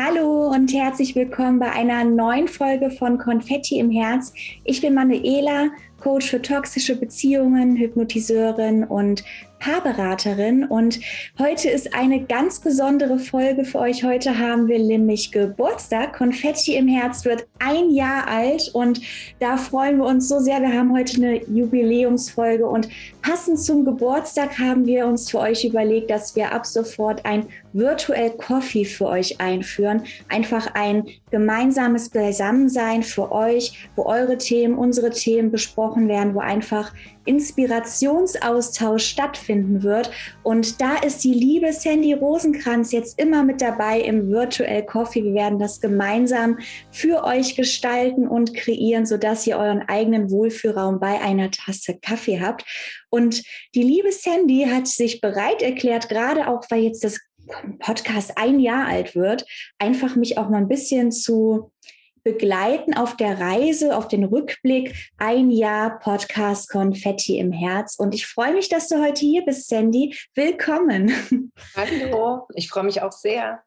Hallo und herzlich willkommen bei einer neuen Folge von Konfetti im Herz. Ich bin Manuela, Coach für toxische Beziehungen, Hypnotiseurin und Paarberaterin und heute ist eine ganz besondere Folge für euch. Heute haben wir nämlich Geburtstag. Konfetti im Herz wird ein Jahr alt und da freuen wir uns so sehr. Wir haben heute eine Jubiläumsfolge und passend zum Geburtstag haben wir uns für euch überlegt, dass wir ab sofort ein Virtual Coffee für euch einführen. Einfach ein gemeinsames Beisammensein für euch, wo eure Themen, unsere Themen besprochen werden, wo einfach Inspirationsaustausch stattfinden wird. Und da ist die liebe Sandy Rosenkranz jetzt immer mit dabei im Virtual Coffee. Wir werden das gemeinsam für euch gestalten und kreieren, sodass ihr euren eigenen Wohlfühlraum bei einer Tasse Kaffee habt. Und die liebe Sandy hat sich bereit erklärt, gerade auch weil jetzt das Podcast ein Jahr alt wird, einfach mich auch mal ein bisschen zu begleiten auf der Reise, auf den Rückblick. Ein Jahr Podcast Konfetti im Herz. Und ich freue mich, dass du heute hier bist, Sandy. Willkommen. Hallo, ich freue mich auch sehr.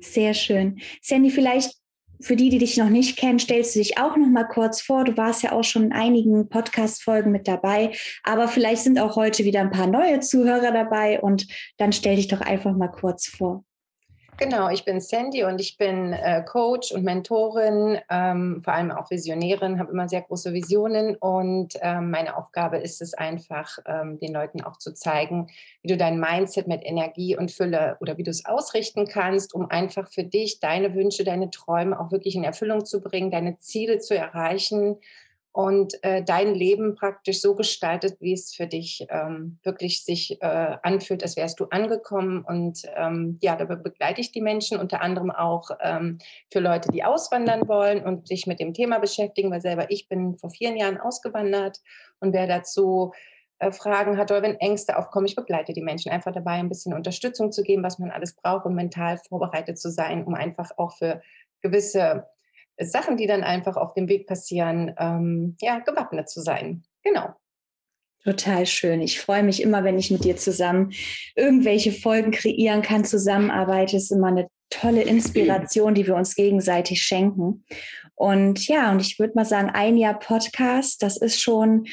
Sehr schön. Sandy, vielleicht für die, die dich noch nicht kennen, stellst du dich auch noch mal kurz vor. Du warst ja auch schon in einigen Podcast-Folgen mit dabei, aber vielleicht sind auch heute wieder ein paar neue Zuhörer dabei und dann stell dich doch einfach mal kurz vor. Genau, ich bin Sandy und ich bin äh, Coach und Mentorin, ähm, vor allem auch Visionärin, habe immer sehr große Visionen und ähm, meine Aufgabe ist es einfach, ähm, den Leuten auch zu zeigen, wie du dein Mindset mit Energie und Fülle oder wie du es ausrichten kannst, um einfach für dich deine Wünsche, deine Träume auch wirklich in Erfüllung zu bringen, deine Ziele zu erreichen und äh, dein Leben praktisch so gestaltet, wie es für dich ähm, wirklich sich äh, anfühlt, als wärst du angekommen. Und ähm, ja, dabei begleite ich die Menschen unter anderem auch ähm, für Leute, die auswandern wollen und sich mit dem Thema beschäftigen, weil selber ich bin vor vielen Jahren ausgewandert und wer dazu äh, Fragen hat oder wenn Ängste aufkommen, ich begleite die Menschen einfach dabei, ein bisschen Unterstützung zu geben, was man alles braucht, um mental vorbereitet zu sein, um einfach auch für gewisse Sachen, die dann einfach auf dem Weg passieren, ähm, ja, gewappnet zu sein. Genau. Total schön. Ich freue mich immer, wenn ich mit dir zusammen irgendwelche Folgen kreieren kann, zusammenarbeite. Es ist immer eine tolle Inspiration, die wir uns gegenseitig schenken. Und ja, und ich würde mal sagen, ein Jahr Podcast, das ist schon,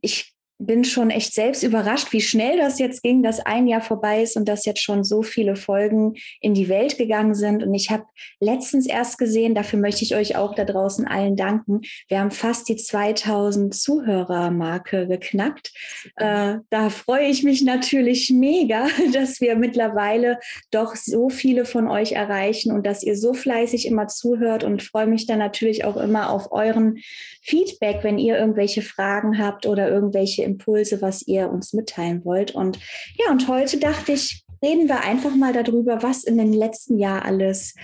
ich bin schon echt selbst überrascht, wie schnell das jetzt ging, dass ein Jahr vorbei ist und dass jetzt schon so viele Folgen in die Welt gegangen sind. Und ich habe letztens erst gesehen, dafür möchte ich euch auch da draußen allen danken. Wir haben fast die 2000 Zuhörermarke geknackt. Äh, da freue ich mich natürlich mega, dass wir mittlerweile doch so viele von euch erreichen und dass ihr so fleißig immer zuhört und freue mich dann natürlich auch immer auf euren Feedback, wenn ihr irgendwelche Fragen habt oder irgendwelche Impulse, was ihr uns mitteilen wollt. Und ja, und heute dachte ich, reden wir einfach mal darüber, was in den letzten Jahren alles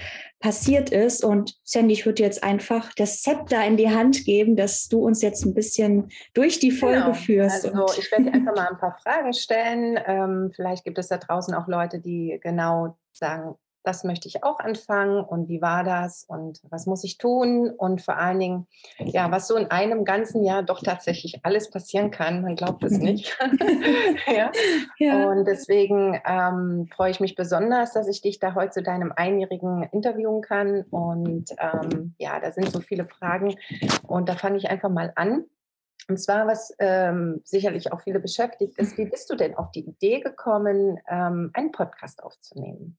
passiert ist. Und Sandy, ich würde jetzt einfach das Zepter in die Hand geben, dass du uns jetzt ein bisschen durch die Folge genau. führst. Also ich werde dir einfach mal ein paar Fragen stellen. Ähm, vielleicht gibt es da draußen auch Leute, die genau sagen, das möchte ich auch anfangen und wie war das und was muss ich tun und vor allen Dingen, ja, was so in einem ganzen Jahr doch tatsächlich alles passieren kann, man glaubt es nicht. ja. ja. Und deswegen ähm, freue ich mich besonders, dass ich dich da heute zu deinem Einjährigen interviewen kann und ähm, ja, da sind so viele Fragen und da fange ich einfach mal an. Und zwar, was ähm, sicherlich auch viele beschäftigt, ist, wie bist du denn auf die Idee gekommen, ähm, einen Podcast aufzunehmen?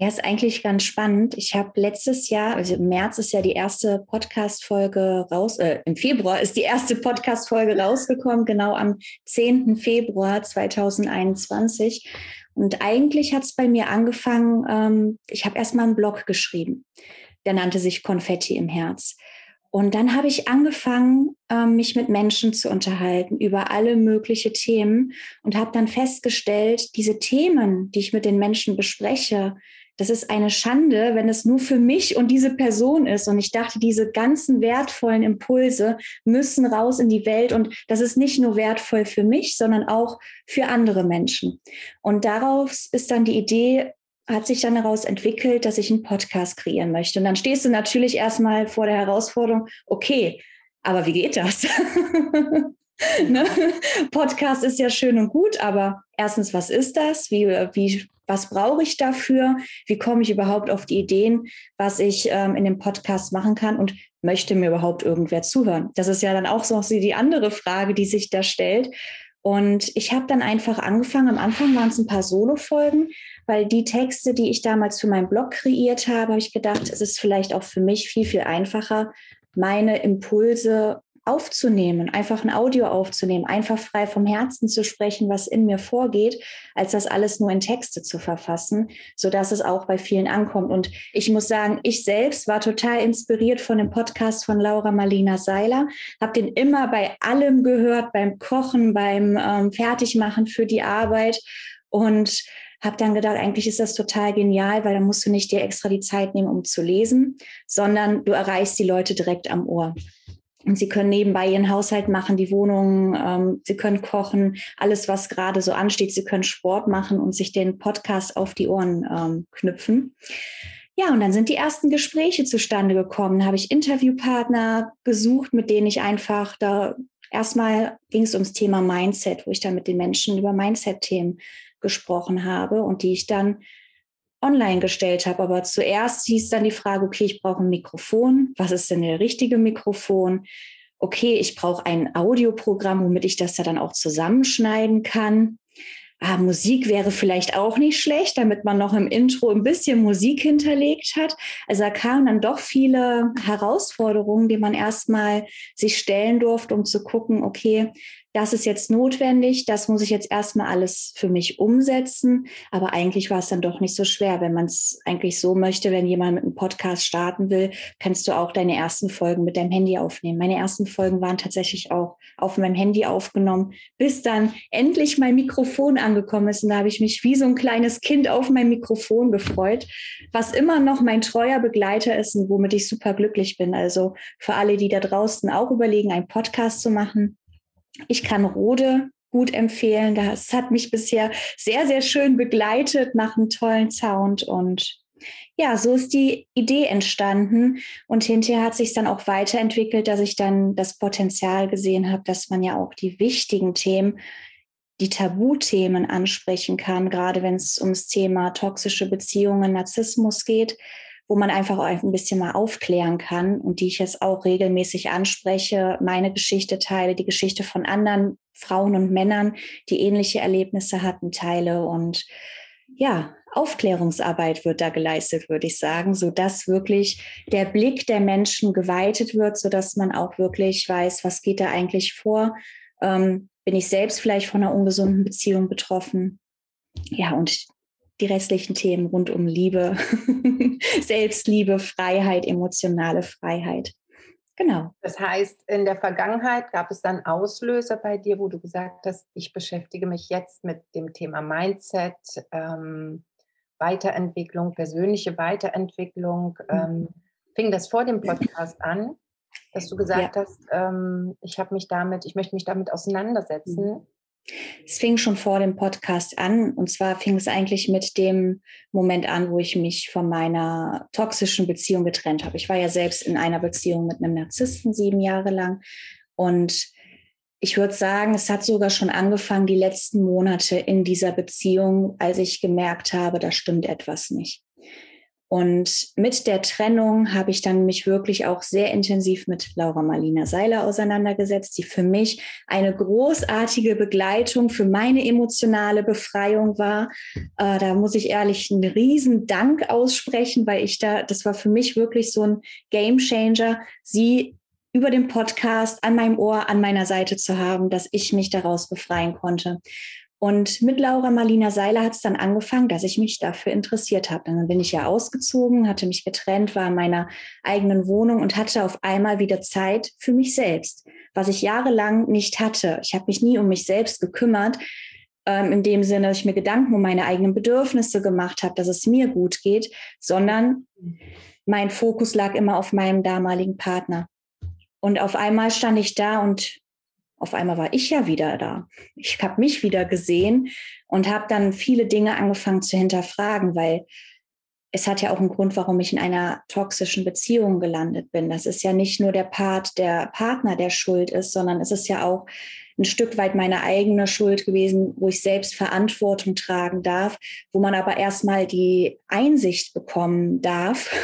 Ja, ist eigentlich ganz spannend. Ich habe letztes Jahr, also im März ist ja die erste Podcast-Folge raus, äh, im Februar ist die erste Podcast-Folge rausgekommen, genau am 10. Februar 2021. Und eigentlich hat es bei mir angefangen, ähm, ich habe erstmal einen Blog geschrieben. Der nannte sich Konfetti im Herz. Und dann habe ich angefangen, ähm, mich mit Menschen zu unterhalten über alle möglichen Themen und habe dann festgestellt, diese Themen, die ich mit den Menschen bespreche, das ist eine Schande, wenn es nur für mich und diese Person ist. Und ich dachte, diese ganzen wertvollen Impulse müssen raus in die Welt. Und das ist nicht nur wertvoll für mich, sondern auch für andere Menschen. Und daraus ist dann die Idee, hat sich dann daraus entwickelt, dass ich einen Podcast kreieren möchte. Und dann stehst du natürlich erstmal vor der Herausforderung, okay, aber wie geht das? ne? Podcast ist ja schön und gut, aber erstens, was ist das? Wie, wie, was brauche ich dafür? Wie komme ich überhaupt auf die Ideen, was ich ähm, in dem Podcast machen kann? Und möchte mir überhaupt irgendwer zuhören? Das ist ja dann auch so die andere Frage, die sich da stellt. Und ich habe dann einfach angefangen, am Anfang waren es ein paar Solo-Folgen, weil die Texte, die ich damals für meinen Blog kreiert habe, habe ich gedacht, es ist vielleicht auch für mich viel, viel einfacher, meine Impulse aufzunehmen, einfach ein Audio aufzunehmen, einfach frei vom Herzen zu sprechen, was in mir vorgeht, als das alles nur in Texte zu verfassen, so dass es auch bei vielen ankommt. Und ich muss sagen, ich selbst war total inspiriert von dem Podcast von Laura Marlina Seiler, habe den immer bei allem gehört, beim Kochen, beim ähm, Fertigmachen für die Arbeit und habe dann gedacht, eigentlich ist das total genial, weil dann musst du nicht dir extra die Zeit nehmen, um zu lesen, sondern du erreichst die Leute direkt am Ohr. Und sie können nebenbei ihren Haushalt machen, die Wohnung, ähm, sie können kochen, alles, was gerade so ansteht. Sie können Sport machen und sich den Podcast auf die Ohren ähm, knüpfen. Ja, und dann sind die ersten Gespräche zustande gekommen. Habe ich Interviewpartner gesucht, mit denen ich einfach da erstmal ging es ums Thema Mindset, wo ich dann mit den Menschen über Mindset-Themen gesprochen habe und die ich dann online gestellt habe. Aber zuerst hieß dann die Frage, okay, ich brauche ein Mikrofon. Was ist denn der richtige Mikrofon? Okay, ich brauche ein Audioprogramm, womit ich das ja dann auch zusammenschneiden kann. Ah, Musik wäre vielleicht auch nicht schlecht, damit man noch im Intro ein bisschen Musik hinterlegt hat. Also da kamen dann doch viele Herausforderungen, die man erstmal sich stellen durfte, um zu gucken, okay, das ist jetzt notwendig, das muss ich jetzt erstmal alles für mich umsetzen. Aber eigentlich war es dann doch nicht so schwer, wenn man es eigentlich so möchte, wenn jemand mit einem Podcast starten will, kannst du auch deine ersten Folgen mit deinem Handy aufnehmen. Meine ersten Folgen waren tatsächlich auch auf meinem Handy aufgenommen, bis dann endlich mein Mikrofon angekommen ist. Und da habe ich mich wie so ein kleines Kind auf mein Mikrofon gefreut, was immer noch mein treuer Begleiter ist und womit ich super glücklich bin. Also für alle, die da draußen auch überlegen, einen Podcast zu machen, ich kann Rode gut empfehlen. Das hat mich bisher sehr, sehr schön begleitet nach einem tollen Sound. Und ja, so ist die Idee entstanden. Und hinterher hat sich dann auch weiterentwickelt, dass ich dann das Potenzial gesehen habe, dass man ja auch die wichtigen Themen, die Tabuthemen ansprechen kann, gerade wenn es ums Thema toxische Beziehungen, Narzissmus geht wo man einfach ein bisschen mal aufklären kann und die ich jetzt auch regelmäßig anspreche, meine Geschichte teile, die Geschichte von anderen Frauen und Männern, die ähnliche Erlebnisse hatten, teile und ja, Aufklärungsarbeit wird da geleistet, würde ich sagen, so dass wirklich der Blick der Menschen geweitet wird, so dass man auch wirklich weiß, was geht da eigentlich vor? Ähm, bin ich selbst vielleicht von einer ungesunden Beziehung betroffen? Ja, und die restlichen Themen rund um Liebe, Selbstliebe, Freiheit, emotionale Freiheit. Genau. Das heißt, in der Vergangenheit gab es dann Auslöser bei dir, wo du gesagt hast, ich beschäftige mich jetzt mit dem Thema Mindset, ähm, Weiterentwicklung, persönliche Weiterentwicklung. Mhm. Ähm, fing das vor dem Podcast an, dass du gesagt ja. hast, ähm, ich habe mich damit, ich möchte mich damit auseinandersetzen. Mhm. Es fing schon vor dem Podcast an. Und zwar fing es eigentlich mit dem Moment an, wo ich mich von meiner toxischen Beziehung getrennt habe. Ich war ja selbst in einer Beziehung mit einem Narzissten sieben Jahre lang. Und ich würde sagen, es hat sogar schon angefangen, die letzten Monate in dieser Beziehung, als ich gemerkt habe, da stimmt etwas nicht. Und mit der Trennung habe ich dann mich wirklich auch sehr intensiv mit Laura Marlina Seiler auseinandergesetzt, die für mich eine großartige Begleitung für meine emotionale Befreiung war. Äh, da muss ich ehrlich einen riesen Dank aussprechen, weil ich da, das war für mich wirklich so ein Game Changer, sie über den Podcast an meinem Ohr, an meiner Seite zu haben, dass ich mich daraus befreien konnte. Und mit Laura Marlina Seiler hat es dann angefangen, dass ich mich dafür interessiert habe. Dann bin ich ja ausgezogen, hatte mich getrennt, war in meiner eigenen Wohnung und hatte auf einmal wieder Zeit für mich selbst, was ich jahrelang nicht hatte. Ich habe mich nie um mich selbst gekümmert, ähm, in dem Sinne, dass ich mir Gedanken um meine eigenen Bedürfnisse gemacht habe, dass es mir gut geht, sondern mein Fokus lag immer auf meinem damaligen Partner. Und auf einmal stand ich da und auf einmal war ich ja wieder da. Ich habe mich wieder gesehen und habe dann viele Dinge angefangen zu hinterfragen, weil es hat ja auch einen Grund, warum ich in einer toxischen Beziehung gelandet bin. Das ist ja nicht nur der Part, der Partner, der schuld ist, sondern es ist ja auch ein Stück weit meine eigene Schuld gewesen, wo ich selbst Verantwortung tragen darf, wo man aber erstmal die Einsicht bekommen darf,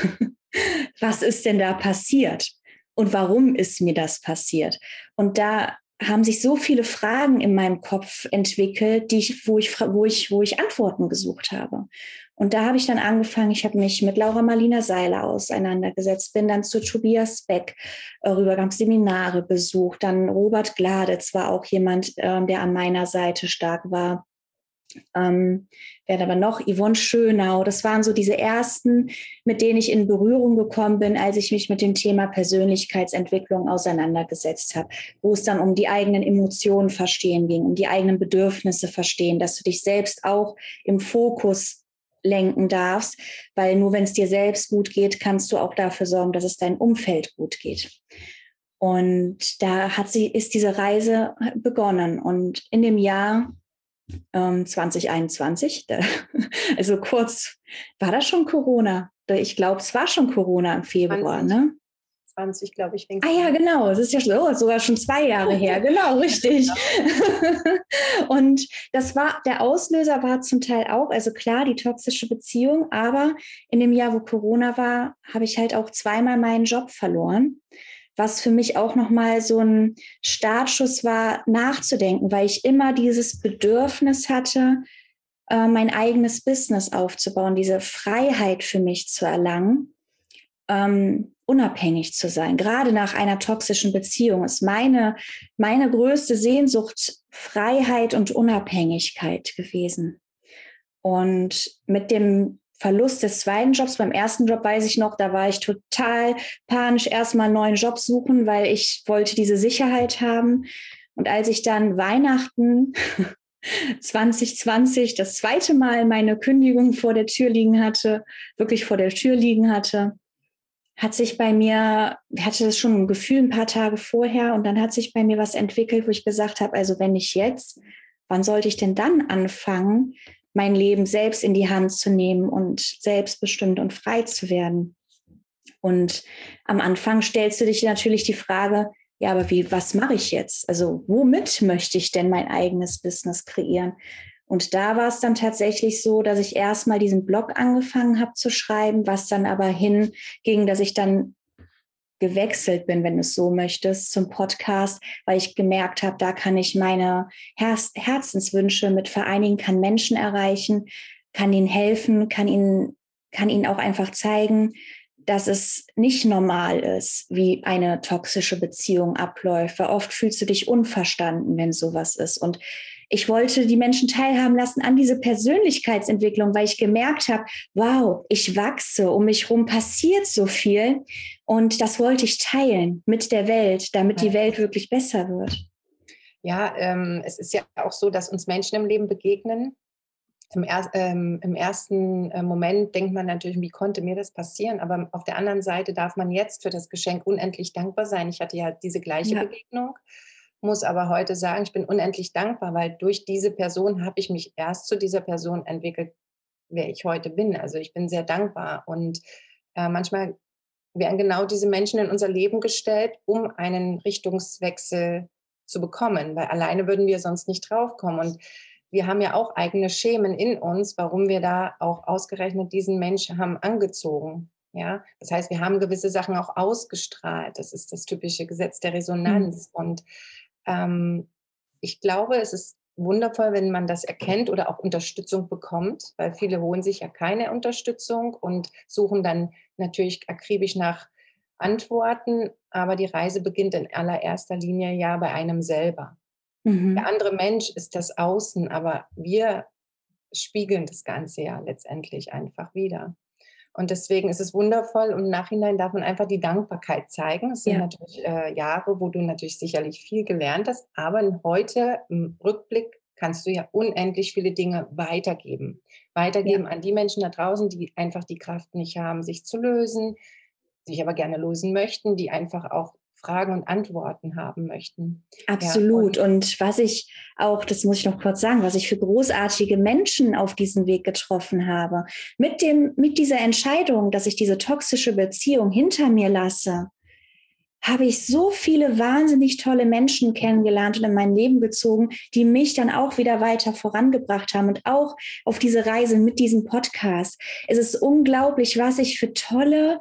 was ist denn da passiert und warum ist mir das passiert. Und da haben sich so viele Fragen in meinem Kopf entwickelt, die ich, wo, ich, wo, ich, wo ich Antworten gesucht habe. Und da habe ich dann angefangen, ich habe mich mit Laura Marlina Seiler auseinandergesetzt, bin dann zu Tobias Beck äh, rüber, habe Seminare besucht, dann Robert Gladitz war auch jemand, äh, der an meiner Seite stark war. Ähm, wer aber noch? Yvonne Schönau. Das waren so diese ersten, mit denen ich in Berührung gekommen bin, als ich mich mit dem Thema Persönlichkeitsentwicklung auseinandergesetzt habe, wo es dann um die eigenen Emotionen verstehen ging, um die eigenen Bedürfnisse verstehen, dass du dich selbst auch im Fokus lenken darfst, weil nur wenn es dir selbst gut geht, kannst du auch dafür sorgen, dass es deinem Umfeld gut geht. Und da hat sie, ist diese Reise begonnen. Und in dem Jahr ähm, 2021, da, also kurz, war das schon Corona? Ich glaube, es war schon Corona im Februar, 20. ne? 20, glaube ich. Ah ja, genau. Es ist ja so, sogar schon zwei Jahre her. Genau, richtig. und das war, der Auslöser war zum Teil auch, also klar, die toxische Beziehung, aber in dem Jahr, wo Corona war, habe ich halt auch zweimal meinen Job verloren was für mich auch nochmal so ein Startschuss war, nachzudenken, weil ich immer dieses Bedürfnis hatte, äh, mein eigenes Business aufzubauen, diese Freiheit für mich zu erlangen, ähm, unabhängig zu sein. Gerade nach einer toxischen Beziehung ist meine, meine größte Sehnsucht Freiheit und Unabhängigkeit gewesen. Und mit dem Verlust des zweiten Jobs. Beim ersten Job weiß ich noch, da war ich total panisch, erstmal einen neuen Job suchen, weil ich wollte diese Sicherheit haben. Und als ich dann Weihnachten 2020 das zweite Mal meine Kündigung vor der Tür liegen hatte, wirklich vor der Tür liegen hatte, hat sich bei mir, hatte das schon ein Gefühl ein paar Tage vorher und dann hat sich bei mir was entwickelt, wo ich gesagt habe, also wenn nicht jetzt, wann sollte ich denn dann anfangen, mein Leben selbst in die Hand zu nehmen und selbstbestimmt und frei zu werden. Und am Anfang stellst du dich natürlich die Frage, ja, aber wie, was mache ich jetzt? Also womit möchte ich denn mein eigenes Business kreieren? Und da war es dann tatsächlich so, dass ich erstmal diesen Blog angefangen habe zu schreiben, was dann aber hinging, dass ich dann gewechselt bin, wenn du es so möchtest, zum Podcast, weil ich gemerkt habe, da kann ich meine Herz Herzenswünsche mit vereinigen, kann Menschen erreichen, kann ihnen helfen, kann ihnen, kann ihnen auch einfach zeigen, dass es nicht normal ist, wie eine toxische Beziehung abläuft. Weil oft fühlst du dich unverstanden, wenn sowas ist. Und ich wollte die Menschen teilhaben lassen an diese Persönlichkeitsentwicklung, weil ich gemerkt habe, wow, ich wachse, um mich herum passiert so viel. Und das wollte ich teilen mit der Welt, damit die Welt wirklich besser wird. Ja, ähm, es ist ja auch so, dass uns Menschen im Leben begegnen. Im, er, ähm, Im, ersten äh, Moment denkt man natürlich, wie konnte mir das passieren? Aber auf der anderen Seite darf man jetzt für das Geschenk unendlich dankbar sein. Ich hatte ja diese gleiche ja. Begegnung muss aber heute sagen, ich bin unendlich dankbar, weil durch diese Person habe ich mich erst zu dieser Person entwickelt, wer ich heute bin. Also ich bin sehr dankbar und äh, manchmal werden genau diese Menschen in unser Leben gestellt, um einen Richtungswechsel zu bekommen, weil alleine würden wir sonst nicht draufkommen. Und wir haben ja auch eigene Schemen in uns, warum wir da auch ausgerechnet diesen Menschen haben angezogen. Ja, das heißt, wir haben gewisse Sachen auch ausgestrahlt. Das ist das typische Gesetz der Resonanz. Mhm. Und ähm, ich glaube, es ist wundervoll, wenn man das erkennt oder auch Unterstützung bekommt, weil viele holen sich ja keine Unterstützung und suchen dann natürlich akribisch nach Antworten, aber die Reise beginnt in allererster Linie ja bei einem selber. Mhm. Der andere Mensch ist das Außen, aber wir spiegeln das Ganze ja letztendlich einfach wieder. Und deswegen ist es wundervoll und im Nachhinein darf man einfach die Dankbarkeit zeigen. Es sind ja. natürlich äh, Jahre, wo du natürlich sicherlich viel gelernt hast, aber heute im Rückblick kannst du ja unendlich viele Dinge weitergeben. Weitergeben ja. an die Menschen da draußen, die einfach die Kraft nicht haben, sich zu lösen, sich aber gerne lösen möchten, die einfach auch Fragen und Antworten haben möchten. Absolut. Ja, und, und, was ich auch, das muss ich noch kurz sagen, was ich für großartige Menschen auf diesem Weg getroffen habe, mit dem, mit dieser Entscheidung, dass ich diese toxische Beziehung hinter mir lasse, habe ich so viele wahnsinnig tolle Menschen kennengelernt und in mein Leben gezogen, die mich dann auch wieder weiter vorangebracht haben und auch auf diese Reise mit diesem Podcast. Es ist unglaublich, was ich für tolle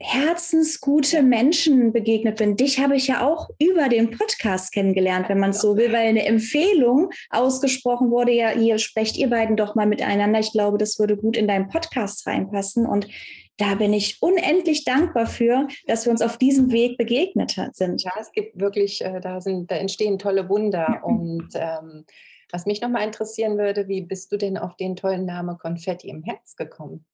herzensgute Menschen begegnet bin. Dich habe ich ja auch über den Podcast kennengelernt, wenn man es so will, weil eine Empfehlung ausgesprochen wurde, ja, ihr sprecht ihr beiden doch mal miteinander. Ich glaube, das würde gut in deinen Podcast reinpassen. Und da bin ich unendlich dankbar für, dass wir uns auf diesem Weg begegnet sind. Ja, es gibt wirklich, äh, da, sind, da entstehen tolle Wunder. Und ähm, was mich nochmal interessieren würde, wie bist du denn auf den tollen Namen Konfetti im Herz gekommen?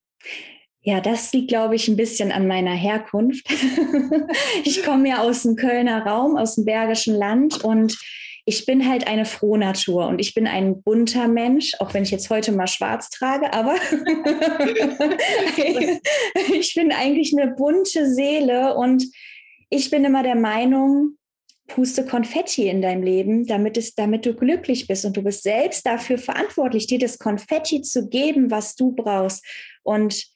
Ja, das liegt, glaube ich, ein bisschen an meiner Herkunft. ich komme ja aus dem Kölner Raum, aus dem Bergischen Land und ich bin halt eine Frohnatur und ich bin ein bunter Mensch, auch wenn ich jetzt heute mal schwarz trage, aber ich bin eigentlich eine bunte Seele und ich bin immer der Meinung, puste Konfetti in deinem Leben, damit, es, damit du glücklich bist und du bist selbst dafür verantwortlich, dir das Konfetti zu geben, was du brauchst. Und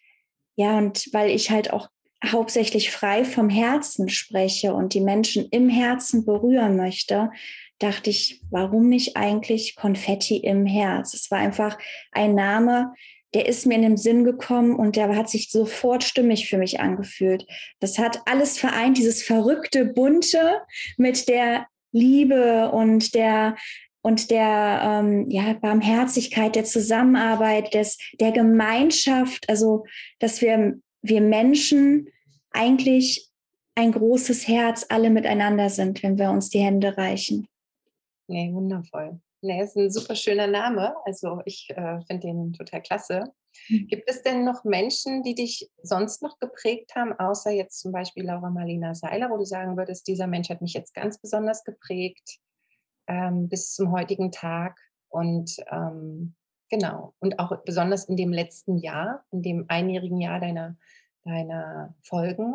ja, und weil ich halt auch hauptsächlich frei vom Herzen spreche und die Menschen im Herzen berühren möchte, dachte ich, warum nicht eigentlich Konfetti im Herz? Es war einfach ein Name, der ist mir in den Sinn gekommen und der hat sich sofort stimmig für mich angefühlt. Das hat alles vereint, dieses verrückte, bunte mit der Liebe und der und der ähm, ja, Barmherzigkeit, der Zusammenarbeit, des, der Gemeinschaft, also dass wir, wir Menschen eigentlich ein großes Herz alle miteinander sind, wenn wir uns die Hände reichen. Nee, wundervoll. Nee, ist ein super schöner Name. Also ich äh, finde den total klasse. Mhm. Gibt es denn noch Menschen, die dich sonst noch geprägt haben, außer jetzt zum Beispiel Laura Marlina Seiler, wo du sagen würdest, dieser Mensch hat mich jetzt ganz besonders geprägt ähm, bis zum heutigen Tag? Und ähm, genau, und auch besonders in dem letzten Jahr, in dem einjährigen Jahr deiner, deiner Folgen.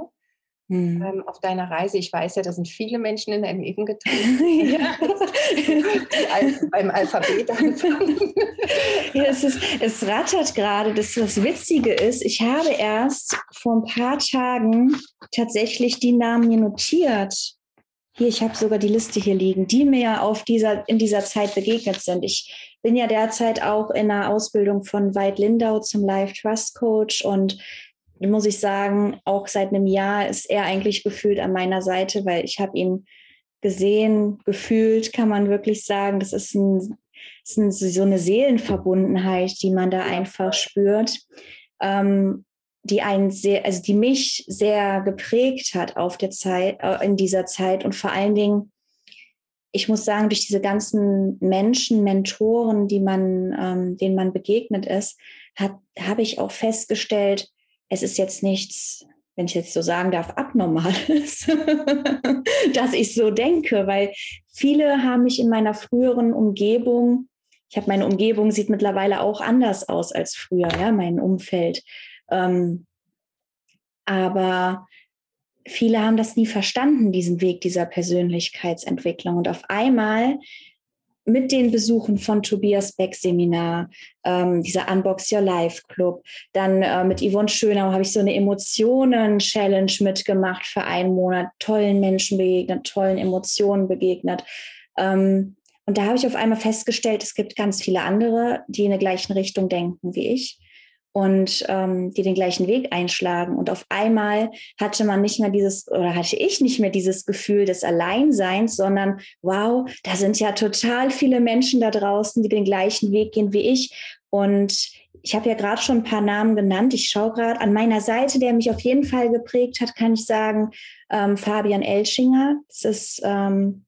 Mhm. Ähm, auf deiner Reise. Ich weiß ja, da sind viele Menschen in deinem Leben getreten, ja. die beim Alphabet anfangen. ja, es, ist, es rattert gerade. Das, das Witzige ist, ich habe erst vor ein paar Tagen tatsächlich die Namen mir notiert. Hier, ich habe sogar die Liste hier liegen, die mir auf dieser, in dieser Zeit begegnet sind. Ich bin ja derzeit auch in der Ausbildung von Veit Lindau zum Life Trust Coach und muss ich sagen, auch seit einem Jahr ist er eigentlich gefühlt an meiner Seite, weil ich habe ihn gesehen, gefühlt, kann man wirklich sagen. Das ist, ein, ist ein, so eine Seelenverbundenheit, die man da einfach spürt, ähm, die einen sehr, also die mich sehr geprägt hat auf der Zeit, äh, in dieser Zeit und vor allen Dingen, ich muss sagen, durch diese ganzen Menschen, Mentoren, die man, ähm, denen man begegnet ist, habe ich auch festgestellt, es ist jetzt nichts, wenn ich jetzt so sagen darf, abnormales, dass ich so denke, weil viele haben mich in meiner früheren Umgebung, ich habe meine Umgebung sieht mittlerweile auch anders aus als früher, ja, mein Umfeld. Ähm, aber viele haben das nie verstanden, diesen Weg dieser Persönlichkeitsentwicklung. Und auf einmal mit den Besuchen von Tobias Beck Seminar, ähm, dieser Unbox Your Life Club, dann äh, mit Yvonne Schönau habe ich so eine Emotionen-Challenge mitgemacht für einen Monat, tollen Menschen begegnet, tollen Emotionen begegnet. Ähm, und da habe ich auf einmal festgestellt, es gibt ganz viele andere, die in der gleichen Richtung denken wie ich und ähm, die den gleichen Weg einschlagen. Und auf einmal hatte man nicht mehr dieses, oder hatte ich nicht mehr dieses Gefühl des Alleinseins, sondern wow, da sind ja total viele Menschen da draußen, die den gleichen Weg gehen wie ich. Und ich habe ja gerade schon ein paar Namen genannt. Ich schaue gerade an meiner Seite, der mich auf jeden Fall geprägt hat, kann ich sagen, ähm, Fabian Elschinger. Das ist ähm,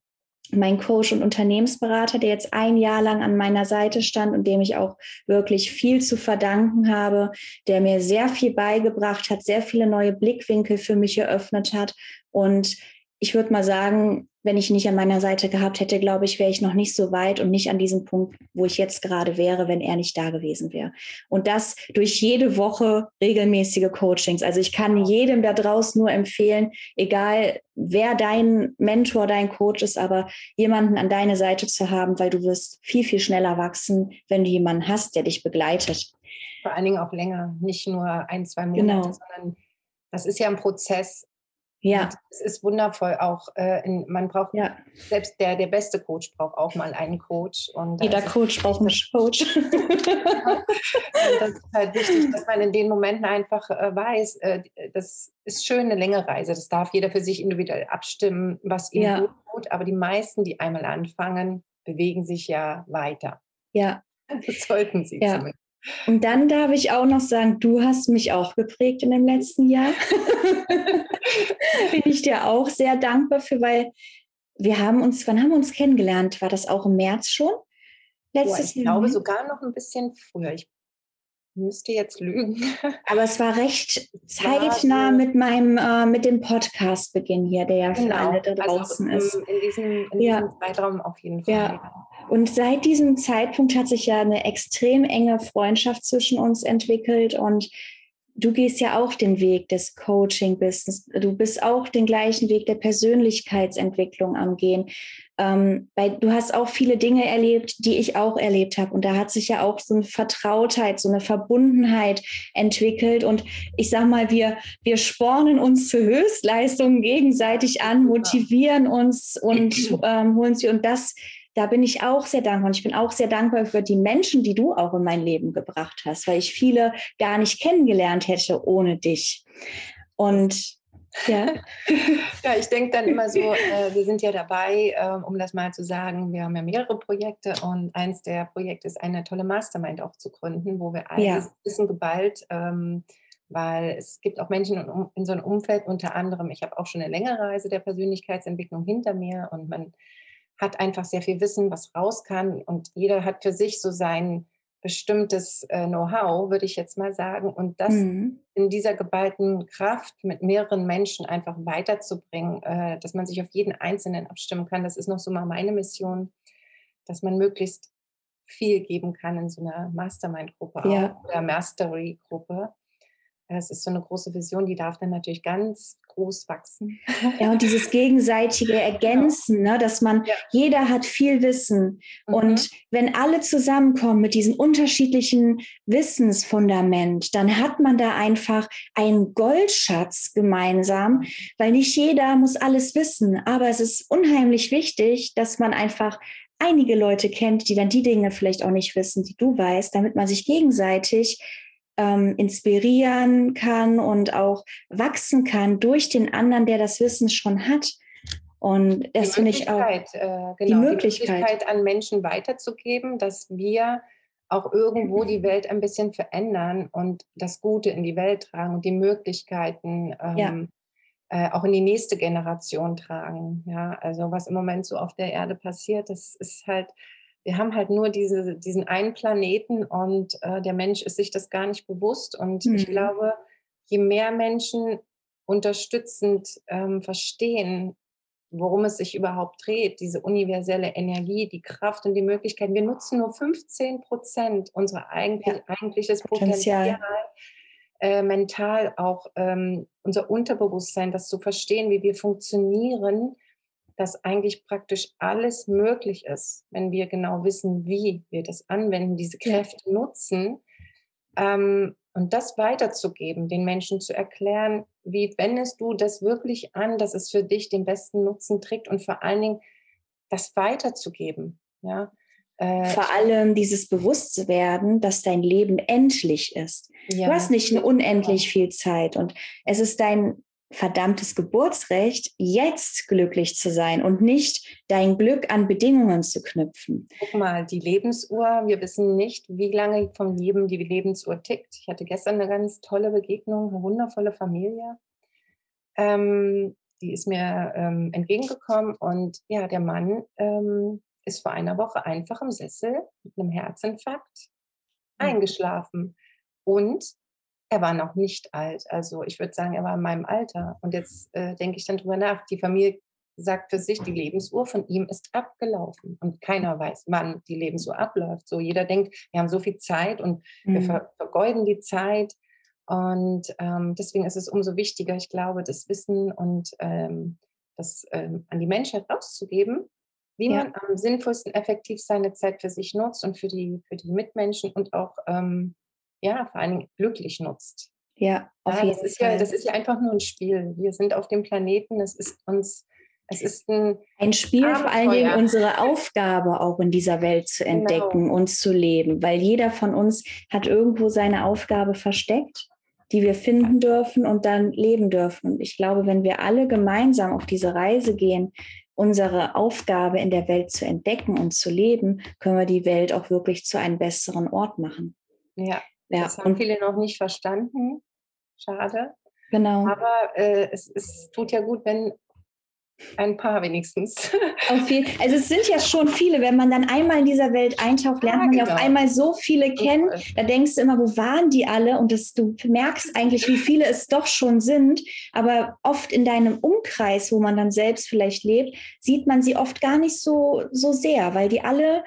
mein Coach und Unternehmensberater, der jetzt ein Jahr lang an meiner Seite stand und dem ich auch wirklich viel zu verdanken habe, der mir sehr viel beigebracht hat, sehr viele neue Blickwinkel für mich eröffnet hat. Und ich würde mal sagen, wenn ich ihn nicht an meiner Seite gehabt hätte, glaube ich, wäre ich noch nicht so weit und nicht an diesem Punkt, wo ich jetzt gerade wäre, wenn er nicht da gewesen wäre. Und das durch jede Woche regelmäßige Coachings. Also ich kann jedem da draußen nur empfehlen, egal wer dein Mentor, dein Coach ist, aber jemanden an deine Seite zu haben, weil du wirst viel, viel schneller wachsen, wenn du jemanden hast, der dich begleitet. Vor allen Dingen auch länger, nicht nur ein, zwei Monate, genau. sondern das ist ja ein Prozess, Ja. es ist wundervoll auch. Äh, in, man braucht ja. selbst der, der beste Coach braucht auch mal einen Coach. Und Jeder Coach braucht einen Coach. das ist halt wichtig, dass man in den Momenten einfach äh, weiß, äh, das ist schön eine längere Reise. Das darf jeder für sich individuell abstimmen, was ihm ja. gut tut. Aber die meisten, die einmal anfangen, bewegen sich ja weiter. Ja. Das sollten sie ja. zumindest. Und dann darf ich auch noch sagen, du hast mich auch geprägt in dem letzten Jahr. Bin ich dir auch sehr dankbar für, weil wir haben uns, wann haben wir uns kennengelernt? War das auch im März schon? Letztes Jahr? ich glaube sogar noch ein bisschen früher. Ich müsste jetzt lügen. Aber es war recht zeitnah mit meinem, äh, mit dem Podcast-Beginn hier, der ja genau. für alle da also draußen also, ist. In diesem, in ja. diesem Zeitraum auf jeden Fall. Ja. Und seit diesem Zeitpunkt hat sich ja eine extrem enge Freundschaft zwischen uns entwickelt und du gehst ja auch den Weg des Coaching-Business. Du bist auch den gleichen Weg der Persönlichkeitsentwicklung am Gehen. Ähm, weil du hast auch viele Dinge erlebt, die ich auch erlebt habe. Und da hat sich ja auch so eine Vertrautheit, so eine Verbundenheit entwickelt. Und ich sag mal, wir, wir spornen uns zu Höchstleistungen gegenseitig an, motivieren uns und ähm, holen sie. Und das da bin ich auch sehr dankbar. Und ich bin auch sehr dankbar für die Menschen, die du auch in mein Leben gebracht hast, weil ich viele gar nicht kennengelernt hätte ohne dich. Und ja. ja, ich denke dann immer so, äh, wir sind ja dabei, äh, um das mal zu sagen, wir haben ja mehrere Projekte und eins der Projekte ist eine tolle Mastermind auch zu gründen, wo wir all ja. Wissen geballt, ähm, weil es gibt auch Menschen in, in so einem Umfeld, unter anderem, ich habe auch schon eine längere Reise der Persönlichkeitsentwicklung hinter mir und man hat einfach sehr viel Wissen, was raus kann und jeder hat für sich so sein bestimmtes äh, Know-how, würde ich jetzt mal sagen. Und das mhm. in dieser geballten Kraft mit mehreren Menschen einfach weiterzubringen, äh, dass man sich auf jeden Einzelnen abstimmen kann, das ist noch so mal meine Mission, dass man möglichst viel geben kann in so einer Mastermind-Gruppe ja. oder Mastery-Gruppe. Es ist so eine große Vision, die darf dann natürlich ganz groß wachsen. Ja, und dieses gegenseitige genau. Ergänzen, genau. ne, dass man, ja. jeder hat viel Wissen. Mhm. Und wenn alle zusammenkommen mit diesem unterschiedlichen Wissensfundament, dann hat man da einfach einen Goldschatz gemeinsam, weil nicht jeder muss alles wissen. Aber es ist unheimlich wichtig, dass man einfach einige Leute kennt, die dann die Dinge vielleicht auch nicht wissen, die du weißt, damit man sich gegenseitig ähm, inspirieren kann und auch wachsen kann durch den anderen, der das Wissen schon hat. Und das finde ich auch äh, genau, die, Möglichkeit. die Möglichkeit an Menschen weiterzugeben, dass wir auch irgendwo die Welt ein bisschen verändern und das Gute in die Welt tragen und die Möglichkeiten ähm, ja. äh, auch in die nächste Generation tragen. Ja, also was im Moment so auf der Erde passiert, das ist halt wir haben halt nur diese, diesen einen Planeten und äh, der Mensch ist sich das gar nicht bewusst. Und mhm. ich glaube, je mehr Menschen unterstützend ähm, verstehen, worum es sich überhaupt dreht, diese universelle Energie, die Kraft und die Möglichkeiten. Wir nutzen nur 15 Prozent unserer eigentlich, ja. eigentliches Potenzial, äh, mental auch ähm, unser Unterbewusstsein, das zu verstehen, wie wir funktionieren dass eigentlich praktisch alles möglich ist, wenn wir genau wissen, wie wir das anwenden, diese Kräfte nutzen. Ähm, und das weiterzugeben, den Menschen zu erklären, wie wendest du das wirklich an, dass es für dich den besten Nutzen trägt und vor allen Dingen das weiterzugeben. Ja? Äh, vor allem dieses Bewusstwerden, dass dein Leben endlich ist. Ja. Du hast nicht unendlich viel Zeit und es ist dein verdammtes Geburtsrecht, jetzt glücklich zu sein und nicht dein Glück an Bedingungen zu knüpfen. Guck mal, die Lebensuhr, wir wissen nicht, wie lange vom Leben die Lebensuhr tickt. Ich hatte gestern eine ganz tolle Begegnung, eine wundervolle Familie. Ähm, die ist mir ähm, entgegengekommen und ja, der Mann ähm, ist vor einer Woche einfach im Sessel mit einem Herzinfarkt hm. eingeschlafen. Und er war noch nicht alt. Also ich würde sagen, er war in meinem Alter. Und jetzt äh, denke ich dann drüber nach. Die Familie sagt für sich, die Lebensuhr von ihm ist abgelaufen. Und keiner weiß, wann die Lebensuhr abläuft. So jeder denkt, wir haben so viel Zeit und mhm. wir ver vergeuden die Zeit. Und ähm, deswegen ist es umso wichtiger, ich glaube, das Wissen und ähm, das ähm, an die Menschheit auszugeben, wie ja. man am sinnvollsten effektiv seine Zeit für sich nutzt und für die, für die Mitmenschen und auch ähm, ja, vor allen Dingen glücklich nutzt. Ja, auf ja, jeden das ist Fall. Ja, das ist ja einfach nur ein Spiel. Wir sind auf dem Planeten, es ist uns es ist ein, ein Spiel, Abenteuer. vor allen Dingen unsere Aufgabe auch in dieser Welt zu genau. entdecken genau. und zu leben, weil jeder von uns hat irgendwo seine Aufgabe versteckt, die wir finden dürfen und dann leben dürfen. Und ich glaube, wenn wir alle gemeinsam auf diese Reise gehen, unsere Aufgabe in der Welt zu entdecken und zu leben, können wir die Welt auch wirklich zu einem besseren Ort machen. Ja, ja. das haben viele noch nicht verstanden. Schade. Genau. Aber äh, es, es tut ja gut, wenn ein paar wenigstens. Also es sind ja schon viele. Wenn man dann einmal in dieser Welt eintaucht, lernt man ja auf genau. einmal so viele kennen. Da denkst du immer, wo waren die alle? Und das, du merkst eigentlich, wie viele es doch schon sind. Aber oft in deinem Umkreis, wo man dann selbst vielleicht lebt, sieht man sie oft gar nicht so, so sehr, weil die alle